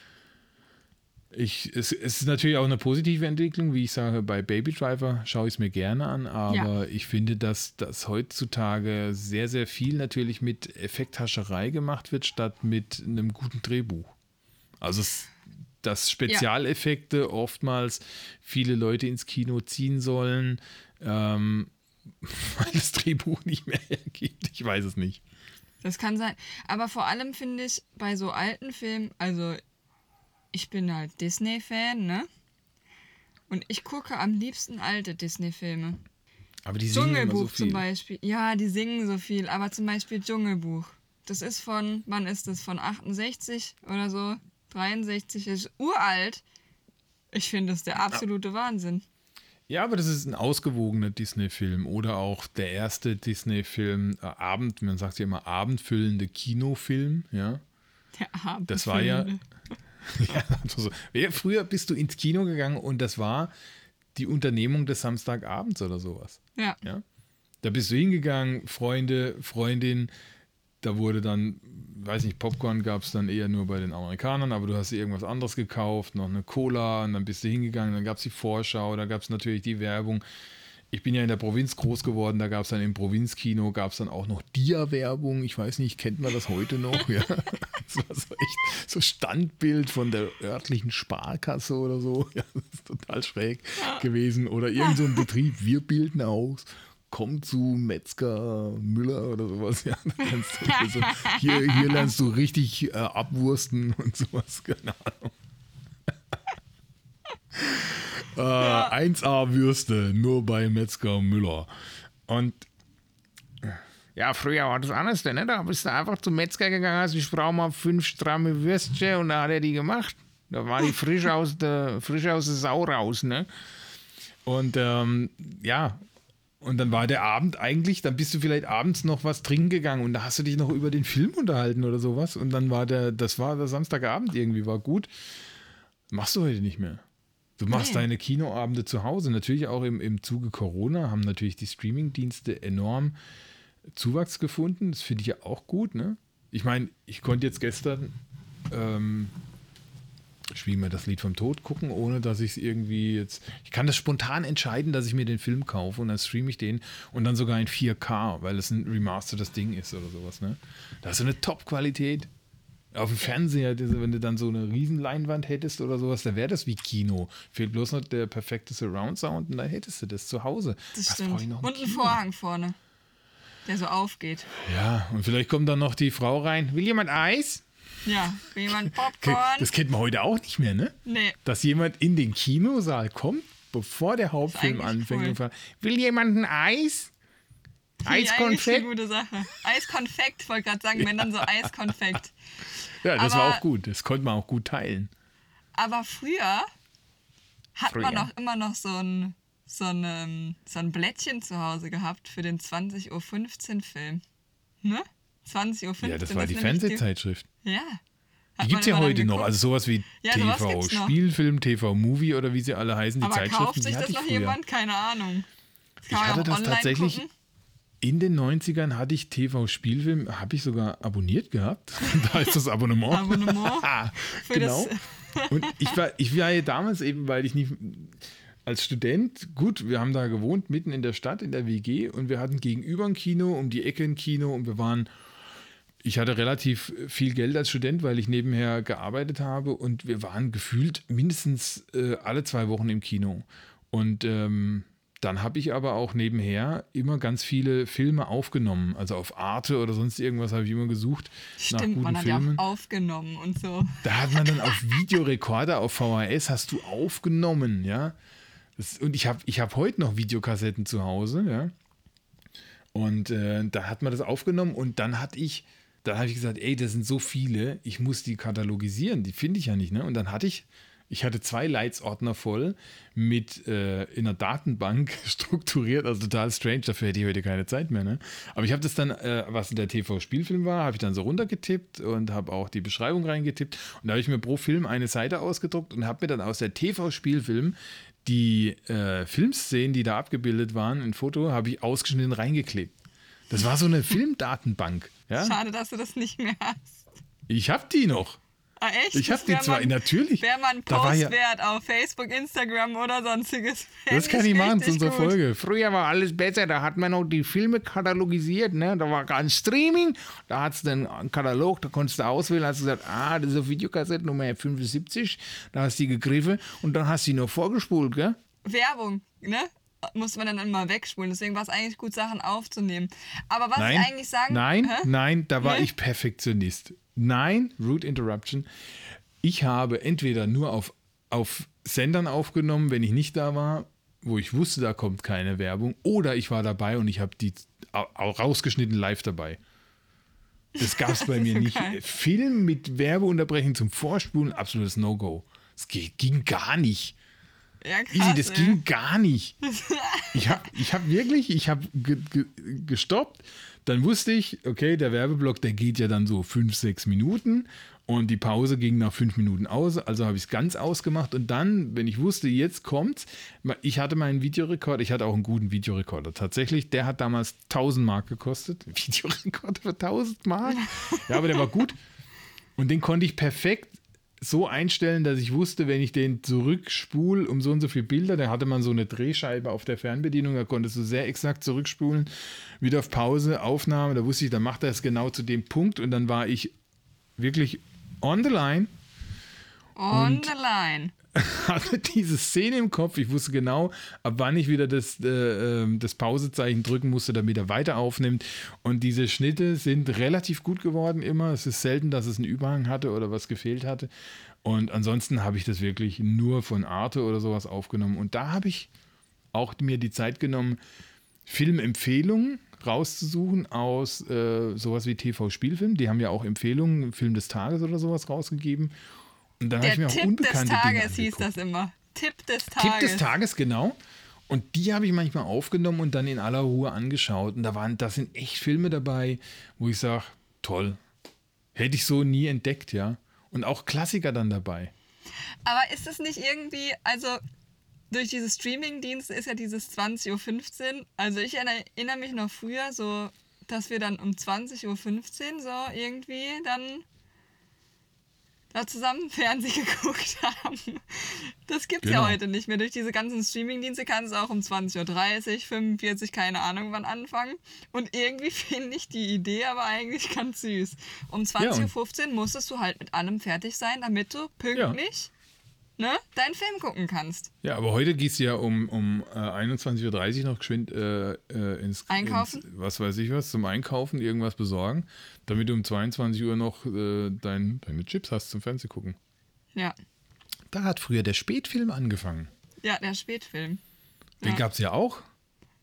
[SPEAKER 1] Ich, es, es, ist natürlich auch eine positive Entwicklung, wie ich sage, bei Baby Driver schaue ich es mir gerne an, aber ja. ich finde, dass das heutzutage sehr, sehr viel natürlich mit Effekthascherei gemacht wird, statt mit einem guten Drehbuch. Also es, dass Spezialeffekte ja. oftmals viele Leute ins Kino ziehen sollen, ähm, (laughs) weil das Drehbuch (laughs) nicht mehr hergibt. Ich weiß es nicht.
[SPEAKER 3] Das kann sein. Aber vor allem finde ich bei so alten Filmen, also ich bin halt Disney-Fan, ne? Und ich gucke am liebsten alte Disney-Filme.
[SPEAKER 1] Aber die singen Dschungelbuch immer so
[SPEAKER 3] viel. zum Beispiel. Ja, die singen so viel. Aber zum Beispiel Dschungelbuch. Das ist von, wann ist das? Von 68 oder so? 63 ist uralt. Ich finde das der absolute ja. Wahnsinn.
[SPEAKER 1] Ja, aber das ist ein ausgewogener Disney-Film oder auch der erste Disney-Film, äh, Abend, man sagt ja immer abendfüllende Kinofilm, ja. Der Abend. Das war ja, ja, (laughs) also, früher bist du ins Kino gegangen und das war die Unternehmung des Samstagabends oder sowas.
[SPEAKER 3] Ja. ja?
[SPEAKER 1] Da bist du hingegangen, Freunde, Freundin, da wurde dann, weiß nicht, Popcorn gab es dann eher nur bei den Amerikanern, aber du hast irgendwas anderes gekauft, noch eine Cola und dann bist du hingegangen, dann gab es die Vorschau, da gab es natürlich die Werbung ich bin ja in der Provinz groß geworden, da gab es dann im Provinzkino, gab es dann auch noch Dia-Werbung. Ich weiß nicht, kennt man das heute noch? Ja. (laughs) Das war so echt so Standbild von der örtlichen Sparkasse oder so. Ja, das ist total schräg gewesen. Oder irgend so Betrieb, wir bilden aus. Komm zu Metzger Müller oder sowas. Ja, so, hier, hier lernst du richtig äh, abwursten und sowas. Keine Ahnung. (laughs) Äh, ja. 1A Würste, nur bei Metzger Müller. Und
[SPEAKER 2] Ja, früher war das anders, ne? Da bist du einfach zum Metzger gegangen, hast ich brauche mal fünf stramme Würstchen und da hat er die gemacht. Da war die frisch (laughs) aus der, frisch aus der Sau raus, ne?
[SPEAKER 1] Und ähm, ja, und dann war der Abend eigentlich, dann bist du vielleicht abends noch was trinken gegangen und da hast du dich noch über den Film unterhalten oder sowas. Und dann war der, das war der Samstagabend irgendwie, war gut. Machst du heute nicht mehr. Du machst nee. deine Kinoabende zu Hause. Natürlich auch im, im Zuge Corona haben natürlich die Streamingdienste enorm Zuwachs gefunden. Das finde ich ja auch gut. Ne? Ich meine, ich konnte jetzt gestern ähm, spielen wir das Lied vom Tod gucken, ohne dass ich es irgendwie jetzt. Ich kann das spontan entscheiden, dass ich mir den Film kaufe und dann streame ich den und dann sogar in 4K, weil es ein remastertes Ding ist oder sowas. Ne? Da ist eine Top-Qualität. Auf dem Fernseher, wenn du dann so eine Riesenleinwand hättest oder sowas, dann wäre das wie Kino. Fehlt bloß noch der perfekte Surround-Sound und dann hättest du das zu Hause.
[SPEAKER 3] Das Was stimmt. und ein Vorhang vorne, der so aufgeht.
[SPEAKER 1] Ja, und vielleicht kommt dann noch die Frau rein. Will jemand Eis?
[SPEAKER 3] Ja, will jemand (laughs) Popcorn?
[SPEAKER 1] Das kennt man heute auch nicht mehr, ne?
[SPEAKER 3] Nee.
[SPEAKER 1] Dass jemand in den Kinosaal kommt, bevor der Hauptfilm anfängt cool. und fragt, will jemand ein Eis?
[SPEAKER 3] Eiskonfekt? eine gute Sache. Eiskonfekt, wollte gerade sagen, wenn dann so Eiskonfekt.
[SPEAKER 1] Ja, das aber, war auch gut. Das konnte man auch gut teilen.
[SPEAKER 3] Aber früher hat früher. man auch immer noch so ein, so, ein, ähm, so ein Blättchen zu Hause gehabt für den 20.15 Uhr Film. Ne? 20.15 Uhr.
[SPEAKER 1] Ja, das war die Fernsehzeitschrift.
[SPEAKER 3] Ja.
[SPEAKER 1] Hat die gibt es ja heute noch. Also sowas wie ja, TV Spielfilm, TV Movie oder wie sie alle heißen, die
[SPEAKER 3] Aber
[SPEAKER 1] Zeitschriften.
[SPEAKER 3] Kauft sich das noch jemand? Keine Ahnung.
[SPEAKER 1] Das ich hatte das tatsächlich. Gucken. In den 90ern hatte ich TV-Spielfilm, habe ich sogar abonniert gehabt. (laughs) da ist das Abonnement.
[SPEAKER 3] Abonnement. (laughs)
[SPEAKER 1] genau. (laughs) Und ich war, ich war ja damals eben, weil ich nicht als Student, gut, wir haben da gewohnt, mitten in der Stadt, in der WG, und wir hatten gegenüber ein Kino, um die Ecke ein Kino, und wir waren ich hatte relativ viel Geld als Student, weil ich nebenher gearbeitet habe und wir waren gefühlt mindestens äh, alle zwei Wochen im Kino. Und ähm, dann habe ich aber auch nebenher immer ganz viele Filme aufgenommen. Also auf Arte oder sonst irgendwas habe ich immer gesucht.
[SPEAKER 3] Stimmt, nach guten man hat Filmen. ja auch aufgenommen und so.
[SPEAKER 1] Da hat man dann auf Videorekorder, auf VHS hast du aufgenommen, ja. Das, und ich habe ich hab heute noch Videokassetten zu Hause, ja. Und äh, da hat man das aufgenommen und dann hatte ich dann habe ich gesagt, ey, das sind so viele, ich muss die katalogisieren, die finde ich ja nicht. Ne? Und dann hatte ich, ich hatte zwei Leitsordner voll mit äh, in einer Datenbank (laughs) strukturiert, also total strange, dafür hätte ich heute keine Zeit mehr. Ne? Aber ich habe das dann, äh, was in der TV-Spielfilm war, habe ich dann so runtergetippt und habe auch die Beschreibung reingetippt. Und da habe ich mir pro Film eine Seite ausgedruckt und habe mir dann aus der TV-Spielfilm die äh, Filmszenen, die da abgebildet waren, ein Foto, habe ich ausgeschnitten reingeklebt. Das war so eine Filmdatenbank. Ja?
[SPEAKER 3] Schade, dass du das nicht mehr hast.
[SPEAKER 1] Ich hab die noch.
[SPEAKER 3] Ah, echt?
[SPEAKER 1] Ich hab die zwar, man, natürlich.
[SPEAKER 3] Wäre man Post ja, wert auf Facebook, Instagram oder sonstiges. (laughs)
[SPEAKER 1] Das kann ich machen zu unserer
[SPEAKER 2] gut.
[SPEAKER 1] Folge.
[SPEAKER 2] Früher war alles besser, da hat man noch die Filme katalogisiert, ne? Da war kein Streaming, da hat es einen Katalog, da konntest du auswählen, hast du gesagt, ah, das ist eine Videokassette Nummer 75, da hast du die gegriffen und dann hast du die nur vorgespult, gell?
[SPEAKER 3] Werbung, ne? musste man dann immer wegspulen. Deswegen war es eigentlich gut, Sachen aufzunehmen. Aber was
[SPEAKER 1] nein,
[SPEAKER 3] ich eigentlich sagen
[SPEAKER 1] Nein, hä? nein, da war nee? ich Perfektionist. Nein, Root Interruption. Ich habe entweder nur auf, auf Sendern aufgenommen, wenn ich nicht da war, wo ich wusste, da kommt keine Werbung, oder ich war dabei und ich habe die rausgeschnitten live dabei. Das gab es (laughs) bei mir nicht. Film mit Werbeunterbrechung zum Vorspulen, absolutes No-Go. Es ging gar nicht.
[SPEAKER 3] Ja, krass,
[SPEAKER 1] Easy, das ey. ging gar nicht. (laughs) Ich habe ich hab wirklich, ich habe ge, ge, gestoppt. Dann wusste ich, okay, der Werbeblock, der geht ja dann so fünf, sechs Minuten und die Pause ging nach fünf Minuten aus. Also habe ich es ganz ausgemacht und dann, wenn ich wusste, jetzt kommt's, ich hatte meinen Videorekorder, ich hatte auch einen guten Videorekorder. Tatsächlich, der hat damals 1000 Mark gekostet. (laughs) Videorekorder für 1000 Mark? Ja, aber der war gut. Und den konnte ich perfekt so einstellen, dass ich wusste, wenn ich den zurückspule um so und so viele Bilder, da hatte man so eine Drehscheibe auf der Fernbedienung, da konntest du sehr exakt zurückspulen, wieder auf Pause, Aufnahme, da wusste ich, dann macht er es genau zu dem Punkt und dann war ich wirklich on the line.
[SPEAKER 3] On the line. (laughs)
[SPEAKER 1] hatte diese Szene im Kopf. Ich wusste genau, ab wann ich wieder das, äh, ähm, das Pausezeichen drücken musste, damit er weiter aufnimmt. Und diese Schnitte sind relativ gut geworden immer. Es ist selten, dass es einen Überhang hatte oder was gefehlt hatte. Und ansonsten habe ich das wirklich nur von Arte oder sowas aufgenommen. Und da habe ich auch mir die Zeit genommen, Filmempfehlungen rauszusuchen aus äh, sowas wie TV-Spielfilm. Die haben ja auch Empfehlungen, Film des Tages oder sowas rausgegeben.
[SPEAKER 3] Und dann habe ich mir auch Tipp unbekannte des Tages hieß das immer. Tipp des Tages.
[SPEAKER 1] Tipp des Tages, genau. Und die habe ich manchmal aufgenommen und dann in aller Ruhe angeschaut. Und da waren, da sind echt Filme dabei, wo ich sage, toll. Hätte ich so nie entdeckt, ja. Und auch Klassiker dann dabei.
[SPEAKER 3] Aber ist es nicht irgendwie, also durch diese Streaming-Dienste ist ja dieses 20.15 Uhr. Also ich erinnere mich noch früher so, dass wir dann um 20.15 Uhr so irgendwie dann da zusammen (laughs) Fernsehen geguckt haben. Das gibt es genau. ja heute nicht mehr. Durch diese ganzen Streaming-Dienste kannst du auch um 20.30 Uhr, 45, keine Ahnung wann anfangen. Und irgendwie (laughs) finde ich die Idee aber eigentlich ganz süß. Um 20.15 ja, Uhr musstest du halt mit allem fertig sein, damit du pünktlich ja ne, deinen Film gucken kannst.
[SPEAKER 1] Ja, aber heute gehst du ja um, um äh, 21.30 Uhr noch geschwind äh, äh, ins,
[SPEAKER 3] Einkaufen?
[SPEAKER 1] Ins, was weiß ich was, zum Einkaufen, irgendwas besorgen, damit du um 22 Uhr noch äh, dein, deine Chips hast zum Fernsehen gucken.
[SPEAKER 3] Ja.
[SPEAKER 1] Da hat früher der Spätfilm angefangen.
[SPEAKER 3] Ja, der Spätfilm.
[SPEAKER 1] Den ja. gab es ja auch.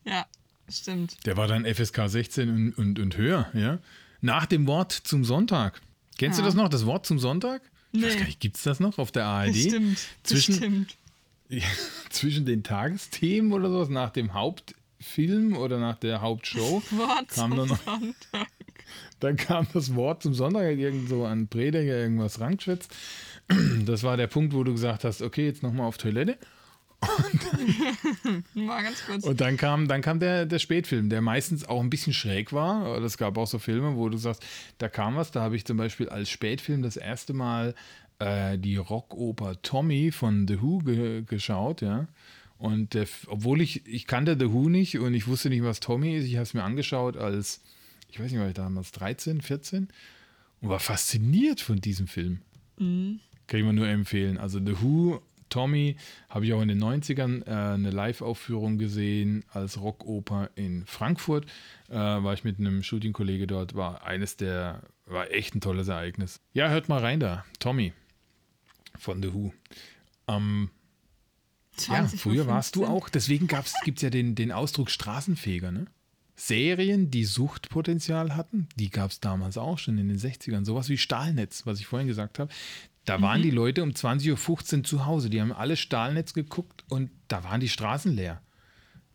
[SPEAKER 3] Ja, stimmt.
[SPEAKER 1] Der war dann FSK 16 und, und, und höher, ja. Nach dem Wort zum Sonntag. Kennst ja. du das noch, das Wort zum Sonntag? Nee. Ich weiß gar nicht, gibt es das noch auf der ARD?
[SPEAKER 3] Stimmt.
[SPEAKER 1] Zwischen,
[SPEAKER 3] Bestimmt. (laughs)
[SPEAKER 1] Ja, zwischen den Tagesthemen oder sowas, nach dem Hauptfilm oder nach der Hauptshow (laughs)
[SPEAKER 3] Wort kam dann noch.
[SPEAKER 1] Sonntag. Dann kam das Wort zum Sonntag, irgend so an Prediger irgendwas rangeschwitzt. Das war der Punkt, wo du gesagt hast, okay, jetzt nochmal auf Toilette.
[SPEAKER 3] Und, Mal ganz kurz.
[SPEAKER 1] Und dann kam, dann kam der, der Spätfilm, der meistens auch ein bisschen schräg war. Es gab auch so Filme, wo du sagst, da kam was. Da habe ich zum Beispiel als Spätfilm das erste Mal äh, die Rockoper Tommy von The Who ge geschaut, ja. Und der, obwohl ich, ich kannte The Who nicht und ich wusste nicht, was Tommy ist, ich habe es mir angeschaut als, ich weiß nicht, war ich damals 13, 14 und war fasziniert von diesem Film. Mhm. Kann ich mir nur empfehlen. Also The Who Tommy habe ich auch in den 90ern äh, eine Live-Aufführung gesehen als Rockoper in Frankfurt. Äh, war ich mit einem Shooting-Kollege dort, war eines der, war echt ein tolles Ereignis. Ja, hört mal rein da. Tommy von The Who. Ähm, ja, früher warst du auch, deswegen gibt es ja den, den Ausdruck Straßenfeger, ne? Serien, die Suchtpotenzial hatten, die gab es damals auch schon in den 60ern. Sowas wie Stahlnetz, was ich vorhin gesagt habe. Da waren mhm. die Leute um 20.15 Uhr zu Hause. Die haben alle Stahlnetz geguckt und da waren die Straßen leer.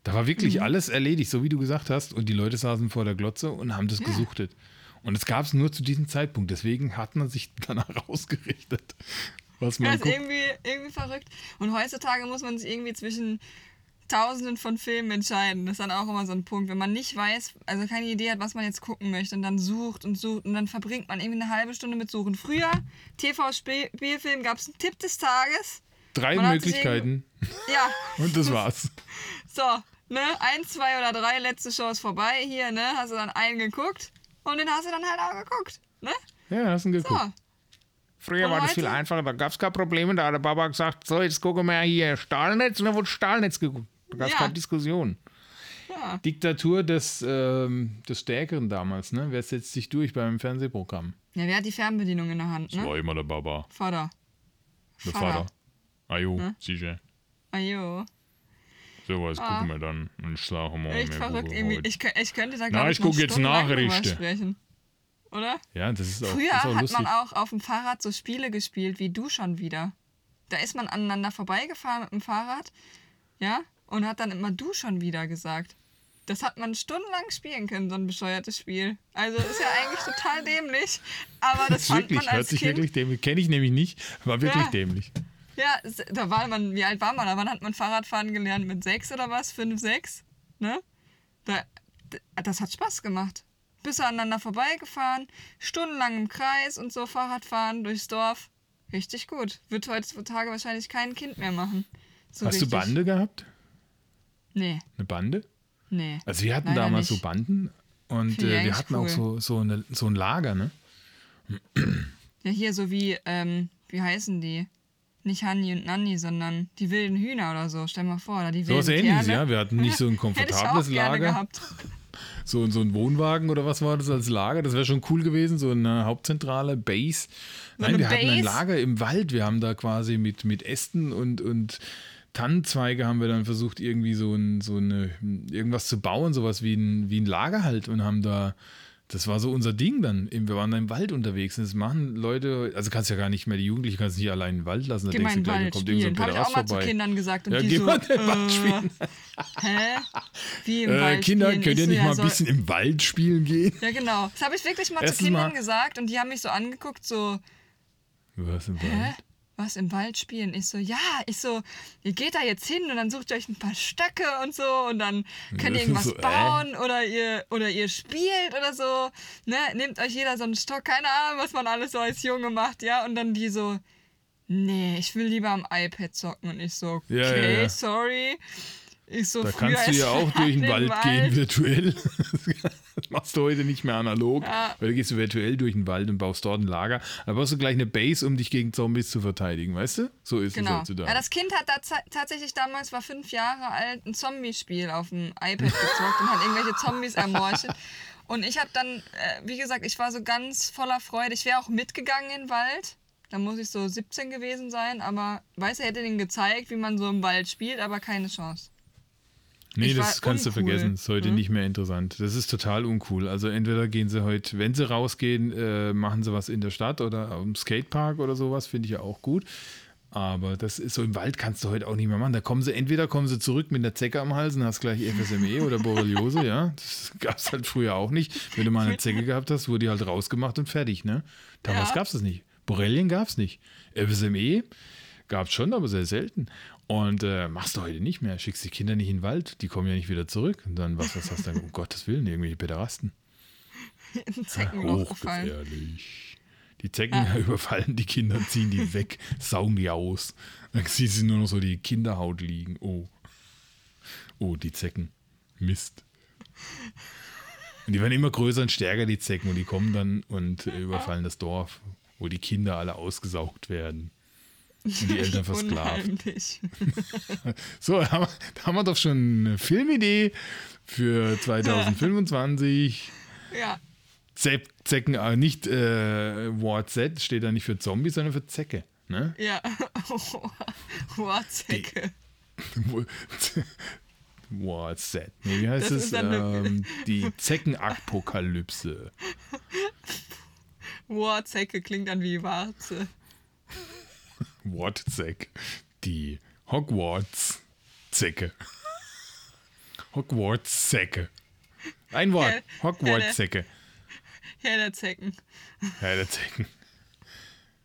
[SPEAKER 1] Da war wirklich mhm. alles erledigt, so wie du gesagt hast. Und die Leute saßen vor der Glotze und haben das ja. gesuchtet. Und es gab es nur zu diesem Zeitpunkt. Deswegen hat man sich (laughs) danach ausgerichtet. Was man
[SPEAKER 3] ja, ist irgendwie, irgendwie verrückt. Und heutzutage muss man sich irgendwie zwischen Tausenden von Filmen entscheiden. Das ist dann auch immer so ein Punkt, wenn man nicht weiß, also keine Idee hat, was man jetzt gucken möchte und dann sucht und sucht und dann verbringt man irgendwie eine halbe Stunde mit Suchen. Früher, TV-Spielfilm, gab es einen Tipp des Tages.
[SPEAKER 1] Drei Möglichkeiten.
[SPEAKER 3] Ja. (laughs)
[SPEAKER 1] und das war's.
[SPEAKER 3] So, ne, ein, zwei oder drei letzte Shows vorbei. Hier, ne, hast du dann einen geguckt und den hast du dann halt auch geguckt, ne?
[SPEAKER 1] Ja, hast du ihn geguckt. So.
[SPEAKER 2] Früher und war das viel einfacher, da gab es keine Probleme. Da hat der Baba gesagt, so, jetzt gucken wir hier Stahlnetz und dann wurde Stahlnetz geguckt. Da gab es ja. keine Diskussion.
[SPEAKER 1] Ja. Diktatur des, ähm, des Stärkeren damals, ne? Wer setzt sich durch beim Fernsehprogramm?
[SPEAKER 3] Ja, wer hat die Fernbedienung in der Hand,
[SPEAKER 1] ne? Das war immer der Baba.
[SPEAKER 3] Vater.
[SPEAKER 1] Der Vater. Vater. Ajo, ne? sicher.
[SPEAKER 3] Ajo.
[SPEAKER 1] So was ah. gucken wir dann. Und sage mal,
[SPEAKER 3] Echt verrückt, irgendwie. Ich, ich könnte da
[SPEAKER 1] gar nicht ich gucke jetzt Nachrichten.
[SPEAKER 3] sprechen. Oder?
[SPEAKER 1] Ja, das ist auch
[SPEAKER 3] Früher
[SPEAKER 1] ist auch
[SPEAKER 3] hat man auch auf dem Fahrrad so Spiele gespielt wie du schon wieder. Da ist man aneinander vorbeigefahren mit dem Fahrrad. Ja? Und hat dann immer du schon wieder gesagt. Das hat man stundenlang spielen können, so ein bescheuertes Spiel. Also ist ja eigentlich total (laughs) dämlich. Aber das, das fand
[SPEAKER 1] wirklich,
[SPEAKER 3] man als
[SPEAKER 1] hört sich
[SPEAKER 3] kind,
[SPEAKER 1] wirklich dämlich. Kenne ich nämlich nicht, war wirklich ja, dämlich.
[SPEAKER 3] Ja, da war man, wie alt war man? Da wann hat man Fahrradfahren gelernt? Mit sechs oder was? Fünf, sechs? Ne? Da, das hat Spaß gemacht. Bis aneinander vorbeigefahren, stundenlang im Kreis und so Fahrradfahren durchs Dorf. Richtig gut. Wird heutzutage wahrscheinlich kein Kind mehr machen.
[SPEAKER 1] So Hast richtig. du Bande gehabt?
[SPEAKER 3] Nee.
[SPEAKER 1] Eine Bande?
[SPEAKER 3] Nee.
[SPEAKER 1] Also wir hatten damals nicht. so Banden und äh, wir hatten cool. auch so, so, eine, so ein Lager, ne?
[SPEAKER 3] Ja, hier so wie, ähm, wie heißen die? Nicht Hanni und Nanni, sondern die wilden Hühner oder so. Stell mal vor, oder die wilden
[SPEAKER 1] So was ähnliches, ja. Wir hatten nicht so ein (laughs) komfortables Lager.
[SPEAKER 3] Gehabt. (laughs)
[SPEAKER 1] So, so ein Wohnwagen oder was war das als Lager? Das wäre schon cool gewesen, so eine Hauptzentrale, Base. So Nein, wir Base? hatten ein Lager im Wald. Wir haben da quasi mit, mit Ästen und, und Tannenzweige haben wir dann versucht, irgendwie so, ein, so eine, irgendwas zu bauen, sowas wie ein, wie ein Lager halt und haben da das war so unser Ding dann. Wir waren da im Wald unterwegs. Und das machen Leute, also kannst ja gar nicht mehr, die Jugendlichen kannst nicht allein in den Wald lassen. Da
[SPEAKER 3] denkst du gleich, Wald kommt irgend so ein Habe ich auch mal vorbei. zu Kindern gesagt. Und ja, die so, mal äh, Wald spielen. Hä? Wie im äh, Wald
[SPEAKER 1] Kinder,
[SPEAKER 3] spielen?
[SPEAKER 1] könnt ihr nicht ja, mal ein bisschen im Wald spielen gehen?
[SPEAKER 3] Ja, genau. Das habe ich wirklich mal Erstens zu Kindern mal. gesagt und die haben mich so angeguckt, so.
[SPEAKER 1] Was im Wald?
[SPEAKER 3] Was im Wald spielen? Ich so, ja, ich so, ihr geht da jetzt hin und dann sucht ihr euch ein paar Stöcke und so und dann könnt ihr (laughs) irgendwas so, bauen äh? oder ihr oder ihr spielt oder so. Ne? Nehmt euch jeder so einen Stock, keine Ahnung, was man alles so als Junge macht, ja, und dann die so, nee, ich will lieber am iPad zocken und ich so, okay, ja, ja, ja. sorry. Ich so,
[SPEAKER 1] da kannst du ja auch (laughs) durch den Wald, Wald, gehen, virtuell. (laughs) das (laughs) machst du heute nicht mehr analog, ja. weil du gehst du virtuell durch den Wald und baust dort ein Lager. Da brauchst du gleich eine Base, um dich gegen Zombies zu verteidigen, weißt du? So ist genau. es heutzutage.
[SPEAKER 3] Ja, das Kind hat da tatsächlich damals, war fünf Jahre alt, ein Zombie-Spiel auf dem iPad gezockt und hat irgendwelche Zombies ermorchtet. Und ich habe dann, äh, wie gesagt, ich war so ganz voller Freude. Ich wäre auch mitgegangen in den Wald. Da muss ich so 17 gewesen sein, aber weiß er hätte den gezeigt, wie man so im Wald spielt, aber keine Chance.
[SPEAKER 1] Nee, ich das kannst uncool. du vergessen. Das ist heute hm? nicht mehr interessant. Das ist total uncool. Also entweder gehen sie heute, wenn sie rausgehen, äh, machen sie was in der Stadt oder am Skatepark oder sowas, finde ich ja auch gut. Aber das ist so im Wald kannst du heute auch nicht mehr machen. Da kommen sie, entweder kommen sie zurück mit einer Zecke am Hals und hast gleich FSME oder Borreliose, ja. Das gab es halt früher auch nicht. Wenn du mal eine Zecke gehabt hast, wurde die halt rausgemacht und fertig, ne? Damals ja. gab es das nicht. Borrelien gab es nicht. FSME gab es schon, aber sehr selten. Und äh, machst du heute nicht mehr. Schickst die Kinder nicht in den Wald, die kommen ja nicht wieder zurück. Und dann, was, was hast du dann? Um (laughs) Gottes Willen, irgendwelche Pederasten. Hochgefährlich. Die Zecken ah. (laughs) überfallen die Kinder, ziehen die weg, saugen die aus. Dann siehst du nur noch so die Kinderhaut liegen. Oh. Oh, die Zecken. Mist. Und die werden immer größer und stärker, die Zecken. Und die kommen dann und äh, überfallen das Dorf, wo die Kinder alle ausgesaugt werden. Und die Eltern (laughs) versklavt. (laughs) so, da haben, wir, da haben wir doch schon eine Filmidee für 2025. (laughs)
[SPEAKER 3] Ja.
[SPEAKER 1] Ze Zecken, äh, nicht äh, Wort Z steht da nicht für Zombie, sondern für Zecke. Ne?
[SPEAKER 3] Ja. Wort Zecke.
[SPEAKER 1] Wort Z. Nee, wie heißt das? es? Ähm, die Zeckenapokalypse.
[SPEAKER 3] Wort Zecke klingt dann wie Warze.
[SPEAKER 1] Wortzeck. Die Hogwarts-Zecke. Hogwarts-Zecke. Ein Wort. Hogwarts-Zecke.
[SPEAKER 3] Herr der Zecken.
[SPEAKER 1] Herr der Zecken.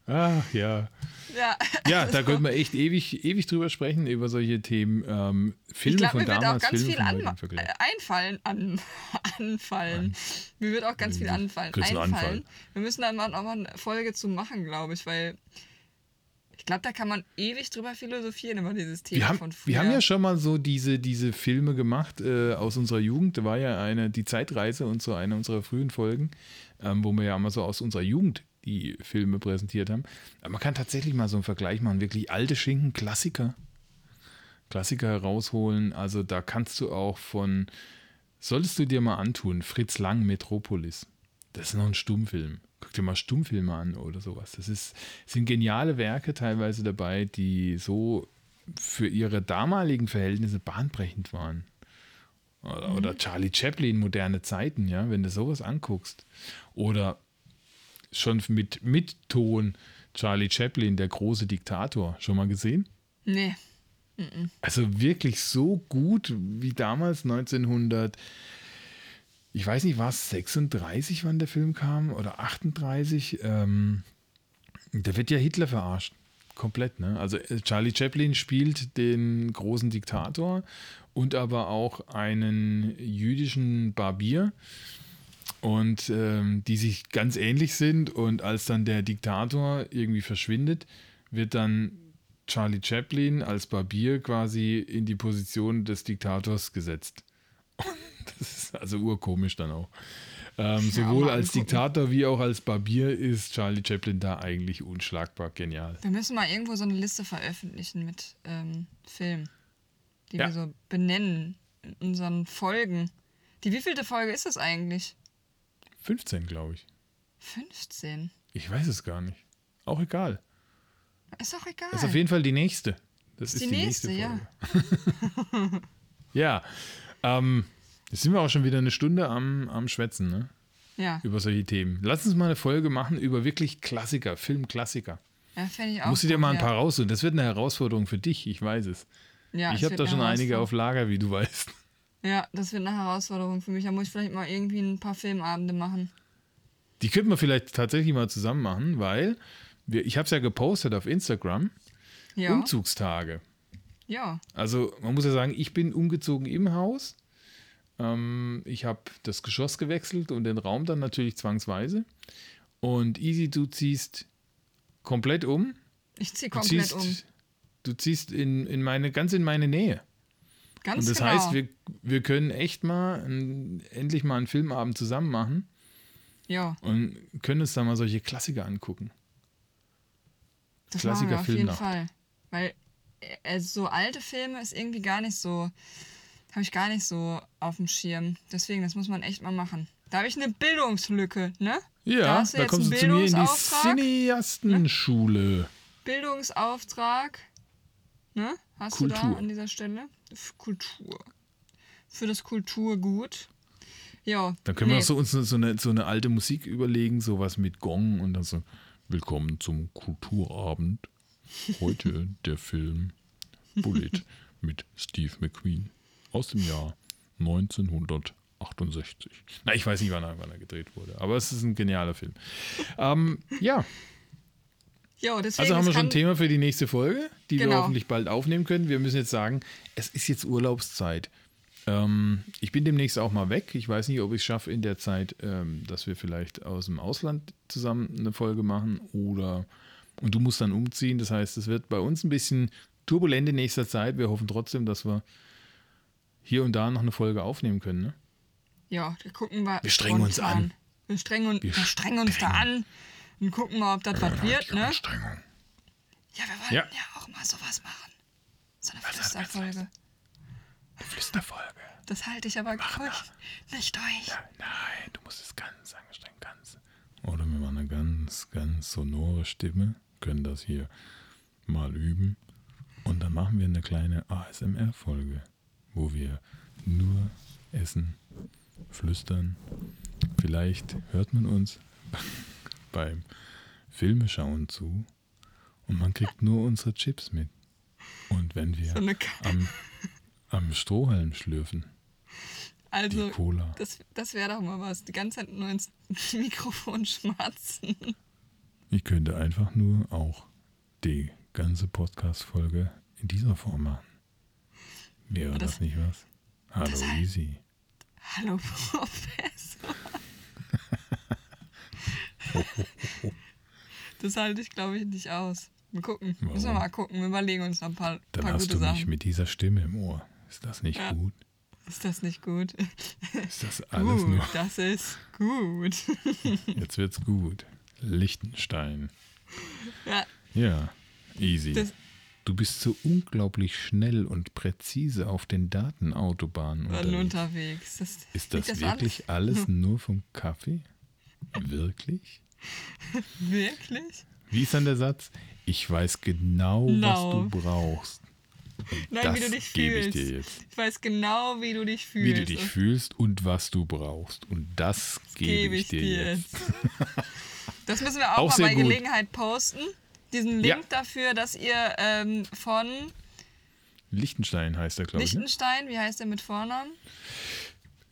[SPEAKER 1] Ach ja.
[SPEAKER 3] Ja,
[SPEAKER 1] ja da könnte man echt ewig, ewig drüber sprechen, über solche Themen. Ähm, Filme glaub, von damals, Filme viel
[SPEAKER 3] von äh, einfallen, an, (laughs) anfallen. An. Mir wird auch ganz viel anfallen. Einfallen. Wir müssen da mal, auch mal eine Folge zu machen, glaube ich, weil ich glaube, da kann man ewig drüber philosophieren über dieses Thema
[SPEAKER 1] wir haben,
[SPEAKER 3] von früher.
[SPEAKER 1] Wir haben ja schon mal so diese, diese Filme gemacht äh, aus unserer Jugend. Da war ja eine, die Zeitreise und so eine unserer frühen Folgen, ähm, wo wir ja immer so aus unserer Jugend die Filme präsentiert haben. Aber man kann tatsächlich mal so einen Vergleich machen. Wirklich alte Schinken, Klassiker. Klassiker herausholen. Also da kannst du auch von, solltest du dir mal antun, Fritz Lang, Metropolis. Das ist noch ein Stummfilm. Guck dir mal Stummfilme an oder sowas. Das ist, sind geniale Werke teilweise dabei, die so für ihre damaligen Verhältnisse bahnbrechend waren. Oder, mhm. oder Charlie Chaplin, moderne Zeiten, ja, wenn du sowas anguckst. Oder schon mit, mit Ton Charlie Chaplin, der große Diktator. Schon mal gesehen?
[SPEAKER 3] Nee.
[SPEAKER 1] Also wirklich so gut wie damals 1900 ich weiß nicht, war es 36, wann der Film kam oder 38. Ähm, da wird ja Hitler verarscht. Komplett, ne? Also äh, Charlie Chaplin spielt den großen Diktator und aber auch einen jüdischen Barbier und ähm, die sich ganz ähnlich sind und als dann der Diktator irgendwie verschwindet, wird dann Charlie Chaplin als Barbier quasi in die Position des Diktators gesetzt. (laughs) Das ist also urkomisch dann auch. Ähm, sowohl ja, als Diktator wie auch als Barbier ist Charlie Chaplin da eigentlich unschlagbar genial.
[SPEAKER 3] Wir müssen mal irgendwo so eine Liste veröffentlichen mit ähm, Filmen, die ja. wir so benennen in unseren Folgen. Die wievielte Folge ist es eigentlich?
[SPEAKER 1] 15, glaube ich.
[SPEAKER 3] 15?
[SPEAKER 1] Ich weiß es gar nicht. Auch egal.
[SPEAKER 3] Ist auch egal.
[SPEAKER 1] Das ist auf jeden Fall die nächste. Das ist die, die nächste, nächste Folge. Ja. (laughs) ja, ähm, jetzt sind wir auch schon wieder eine Stunde am, am Schwätzen, ne?
[SPEAKER 3] Ja.
[SPEAKER 1] Über solche Themen. Lass uns mal eine Folge machen über wirklich Klassiker, Filmklassiker.
[SPEAKER 3] Ja, fände ich auch.
[SPEAKER 1] Muss ich dir mal ein paar raussuchen. Das wird eine Herausforderung für dich, ich weiß es. Ja, ich habe da schon einige auf Lager, wie du weißt.
[SPEAKER 3] Ja, das wird eine Herausforderung für mich. Da muss ich vielleicht mal irgendwie ein paar Filmabende machen.
[SPEAKER 1] Die könnten wir vielleicht tatsächlich mal zusammen machen, weil wir, ich habe es ja gepostet auf Instagram. Ja. Umzugstage.
[SPEAKER 3] Ja.
[SPEAKER 1] Also man muss ja sagen, ich bin umgezogen im Haus. Ähm, ich habe das Geschoss gewechselt und den Raum dann natürlich zwangsweise. Und Easy, du ziehst komplett um.
[SPEAKER 3] Ich ziehe komplett
[SPEAKER 1] ziehst,
[SPEAKER 3] um.
[SPEAKER 1] Du ziehst in, in meine, ganz in meine Nähe.
[SPEAKER 3] Ganz
[SPEAKER 1] Und das
[SPEAKER 3] genau.
[SPEAKER 1] heißt, wir, wir können echt mal ein, endlich mal einen Filmabend zusammen machen.
[SPEAKER 3] Ja.
[SPEAKER 1] Und können uns da mal solche Klassiker angucken.
[SPEAKER 3] Das Klassiker machen wir auf jeden Fall. Weil also so alte Filme ist irgendwie gar nicht so, habe ich gar nicht so auf dem Schirm. Deswegen, das muss man echt mal machen. Da habe ich eine Bildungslücke, ne?
[SPEAKER 1] Ja, da, da kommst du zu mir in die Cineastenschule. Ne?
[SPEAKER 3] Bildungsauftrag. Ne? Hast Kultur. du da an dieser Stelle? Kultur. Für das Kulturgut. Ja.
[SPEAKER 1] Dann können nee. wir so uns so eine, so eine alte Musik überlegen, sowas mit Gong und dann so. Willkommen zum Kulturabend. Heute (laughs) der Film Bullet mit Steve McQueen aus dem Jahr 1968. Na, ich weiß nicht, wann er, wann er gedreht wurde, aber es ist ein genialer Film. Ähm, ja.
[SPEAKER 3] Jo,
[SPEAKER 1] also haben wir schon ein Thema für die nächste Folge, die genau. wir hoffentlich bald aufnehmen können. Wir müssen jetzt sagen, es ist jetzt Urlaubszeit. Ähm, ich bin demnächst auch mal weg. Ich weiß nicht, ob ich es schaffe in der Zeit, ähm, dass wir vielleicht aus dem Ausland zusammen eine Folge machen oder und du musst dann umziehen. Das heißt, es wird bei uns ein bisschen turbulent in nächster Zeit. Wir hoffen trotzdem, dass wir hier und da noch eine Folge aufnehmen können. Ne?
[SPEAKER 3] Ja, wir gucken mal.
[SPEAKER 1] Wir strengen uns an.
[SPEAKER 3] Wir strengen, wir, wir strengen uns da an und gucken mal, ob das was wird. Ne?
[SPEAKER 1] Anstrengung.
[SPEAKER 3] Ja, wir wollen ja. ja auch mal sowas machen. So eine Flüsterfolge.
[SPEAKER 1] Flüsterfolge.
[SPEAKER 3] Das halte ich aber durch. Nicht durch.
[SPEAKER 1] Ja, nein, du musst es ganz angestrengt, ganz. Oder wir machen eine ganz, ganz sonore Stimme. Können das hier mal üben. Und dann machen wir eine kleine ASMR-Folge, wo wir nur essen, flüstern. Vielleicht hört man uns (laughs) beim Filmeschauen zu und man kriegt nur unsere Chips mit. Und wenn wir so am am Strohhalm schlürfen.
[SPEAKER 3] Also,
[SPEAKER 1] die Cola.
[SPEAKER 3] das, das wäre doch mal was. Die ganze Zeit nur ins (laughs) Mikrofon schmatzen.
[SPEAKER 1] Ich könnte einfach nur auch die ganze Podcast-Folge in dieser Form machen. Wäre das, das, nicht was? Hallo, das heißt, Easy.
[SPEAKER 3] Hallo, (laughs) Professor. (laughs) das halte ich, glaube ich, nicht aus. Wir gucken. Warum? Müssen wir mal gucken. Wir überlegen uns noch ein paar,
[SPEAKER 1] Dann
[SPEAKER 3] paar
[SPEAKER 1] hast du
[SPEAKER 3] Sachen.
[SPEAKER 1] mich mit dieser Stimme im Ohr. Ist das nicht ja. gut?
[SPEAKER 3] Ist das nicht gut?
[SPEAKER 1] Ist das alles
[SPEAKER 3] gut,
[SPEAKER 1] nur?
[SPEAKER 3] Das ist gut. (laughs)
[SPEAKER 1] Jetzt wird's gut. Lichtenstein.
[SPEAKER 3] Ja.
[SPEAKER 1] Ja, easy. Das du bist so unglaublich schnell und präzise auf den Datenautobahnen unterwegs.
[SPEAKER 3] unterwegs. Das,
[SPEAKER 1] ist das, das wirklich alles? alles (laughs) nur vom Kaffee? Wirklich? (laughs)
[SPEAKER 3] Wirklich?
[SPEAKER 1] Wie ist dann der Satz? Ich weiß genau, no. was du brauchst.
[SPEAKER 3] Nein, das wie du dich fühlst. Ich, dir jetzt. ich weiß genau, wie du dich fühlst.
[SPEAKER 1] Wie du dich fühlst und was du brauchst. Und das, das gebe, gebe ich, dir jetzt. jetzt. (laughs)
[SPEAKER 3] das müssen wir auch, auch mal bei gut. Gelegenheit posten. Diesen Link ja. dafür, dass ihr ähm, von
[SPEAKER 1] Lichtenstein heißt er, glaube
[SPEAKER 3] ich. Ne? Lichtenstein, wie heißt er mit Vornamen?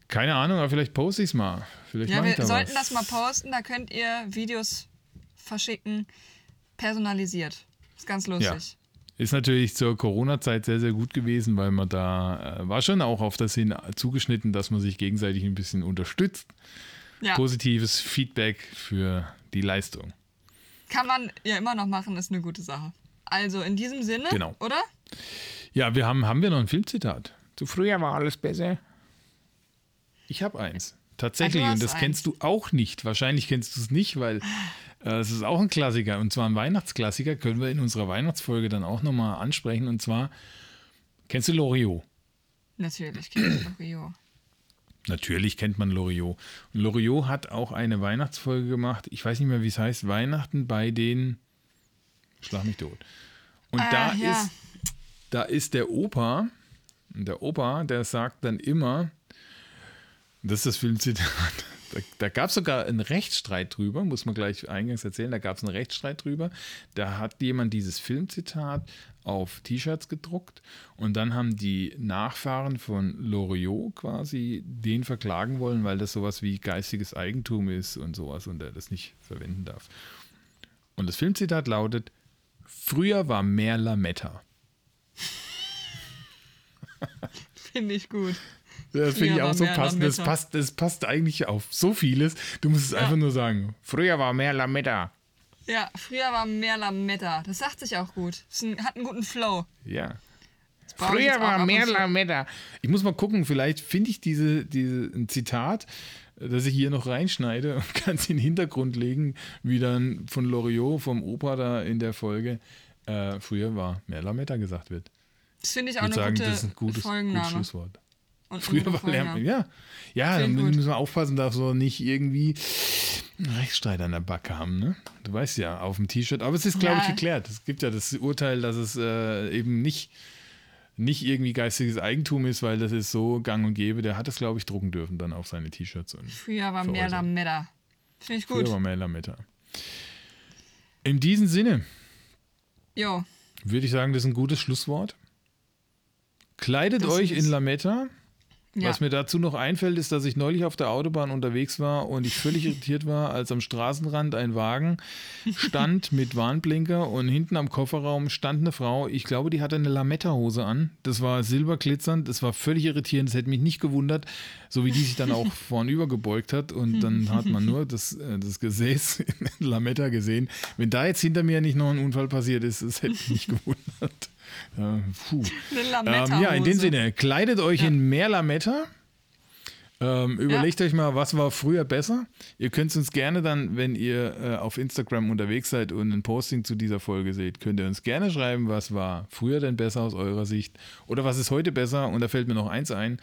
[SPEAKER 1] Keine Ahnung, aber vielleicht poste ich es mal. Vielleicht
[SPEAKER 3] ja, wir
[SPEAKER 1] da
[SPEAKER 3] sollten
[SPEAKER 1] was.
[SPEAKER 3] das mal posten. Da könnt ihr Videos verschicken, personalisiert. Ist ganz lustig. Ja.
[SPEAKER 1] Ist natürlich zur Corona-Zeit sehr, sehr gut gewesen, weil man da äh, war schon auch auf das hin zugeschnitten, dass man sich gegenseitig ein bisschen unterstützt. Ja. Positives Feedback für die Leistung.
[SPEAKER 3] Kann man ja immer noch machen, ist eine gute Sache. Also in diesem Sinne,
[SPEAKER 1] genau.
[SPEAKER 3] oder?
[SPEAKER 1] Ja, wir haben, haben wir noch ein Filmzitat. Zu früher war alles besser. Ich habe eins. Tatsächlich, und das eins. kennst du auch nicht. Wahrscheinlich kennst du es nicht, weil äh, es ist auch ein Klassiker und zwar ein Weihnachtsklassiker, können wir in unserer Weihnachtsfolge dann auch nochmal ansprechen. Und zwar, kennst du Loriot?
[SPEAKER 3] Natürlich kenne ich Loriot.
[SPEAKER 1] Natürlich kennt man Loriot. Und Loriot hat auch eine Weihnachtsfolge gemacht. Ich weiß nicht mehr, wie es heißt. Weihnachten bei den. Schlag mich tot. Und ah, da ja. ist da ist der Opa, der Opa, der sagt dann immer, das ist das Filmzitat, (laughs) da, da gab es sogar einen Rechtsstreit drüber, muss man gleich eingangs erzählen, da gab es einen Rechtsstreit drüber. Da hat jemand dieses Filmzitat auf T-Shirts gedruckt und dann haben die Nachfahren von Loriot quasi den verklagen wollen, weil das sowas wie geistiges Eigentum ist und sowas und er das nicht verwenden darf. Und das Filmzitat lautet: Früher war mehr Lametta. (laughs)
[SPEAKER 3] Finde ich gut.
[SPEAKER 1] Das finde ich auch so passend. Das passt, das passt eigentlich auf so vieles. Du musst es ja. einfach nur sagen. Früher war mehr Lametta.
[SPEAKER 3] Ja, früher war mehr Lametta. Das sagt sich auch gut. Das hat einen guten Flow.
[SPEAKER 1] Ja. Früher war mehr Lametta. Ich muss mal gucken, vielleicht finde ich diese, diese, ein Zitat, das ich hier noch reinschneide und (laughs) kann es in den Hintergrund legen, wie dann von Loriot, vom Opa da in der Folge, äh, früher war mehr Lametta gesagt wird.
[SPEAKER 3] Das finde ich auch eine sagen, gute das ist ein gutes, gutes
[SPEAKER 1] Schlusswort. Und Früher war Lärm, ja. Ja, dann müssen wir aufpassen, dass wir nicht irgendwie einen Rechtsstreit an der Backe haben, ne? Du weißt ja, auf dem T-Shirt. Aber es ist, glaube ja. ich, geklärt. Es gibt ja das Urteil, dass es äh, eben nicht, nicht irgendwie geistiges Eigentum ist, weil das ist so gang und gäbe. Der hat es, glaube ich, drucken dürfen dann auf seine T-Shirts.
[SPEAKER 3] Früher war mehr Lametta. Finde ich gut.
[SPEAKER 1] Früher war mehr Lametta. In diesem Sinne.
[SPEAKER 3] Jo.
[SPEAKER 1] Würde ich sagen, das ist ein gutes Schlusswort. Kleidet das euch in Lametta. Ja. Was mir dazu noch einfällt, ist, dass ich neulich auf der Autobahn unterwegs war und ich völlig irritiert war, als am Straßenrand ein Wagen stand (laughs) mit Warnblinker und hinten am Kofferraum stand eine Frau. Ich glaube, die hatte eine Lametta-Hose an. Das war silberglitzernd, das war völlig irritierend, das hätte mich nicht gewundert, so wie die sich dann auch (laughs) vornüber gebeugt hat und dann hat man nur das, äh, das Gesäß (laughs) in Lametta gesehen. Wenn da jetzt hinter mir nicht noch ein Unfall passiert ist, das hätte mich nicht gewundert. Ja, puh. (laughs) Ähm, ja, in dem Sinne, kleidet euch ja. in mehr Lametta. Ähm, überlegt ja. euch mal, was war früher besser. Ihr könnt es uns gerne dann, wenn ihr äh, auf Instagram unterwegs seid und ein Posting zu dieser Folge seht, könnt ihr uns gerne schreiben, was war früher denn besser aus eurer Sicht oder was ist heute besser. Und da fällt mir noch eins ein.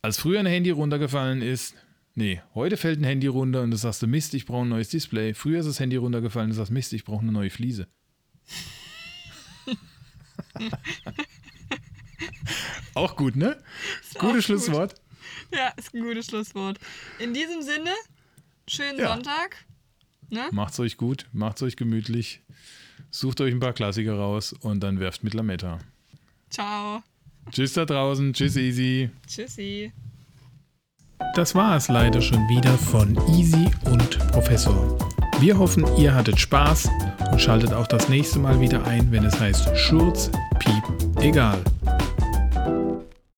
[SPEAKER 1] Als früher ein Handy runtergefallen ist, nee, heute fällt ein Handy runter und du sagst, Mist, ich brauche ein neues Display. Früher ist das Handy runtergefallen und du sagst, Mist, ich brauche eine neue Fliese. (laughs) auch gut, ne? Gutes Schlusswort.
[SPEAKER 3] Ja, ist ein gutes Schlusswort. In diesem Sinne, schönen ja. Sonntag.
[SPEAKER 1] Ne? Macht's euch gut, macht's euch gemütlich. Sucht euch ein paar Klassiker raus und dann werft mit Lametta.
[SPEAKER 3] Ciao.
[SPEAKER 1] Tschüss da draußen. Tschüss, Easy.
[SPEAKER 3] Tschüssi.
[SPEAKER 1] Das war es leider schon wieder von Easy und Professor. Wir hoffen, ihr hattet Spaß und schaltet auch das nächste Mal wieder ein, wenn es heißt Schurz, Piep, egal.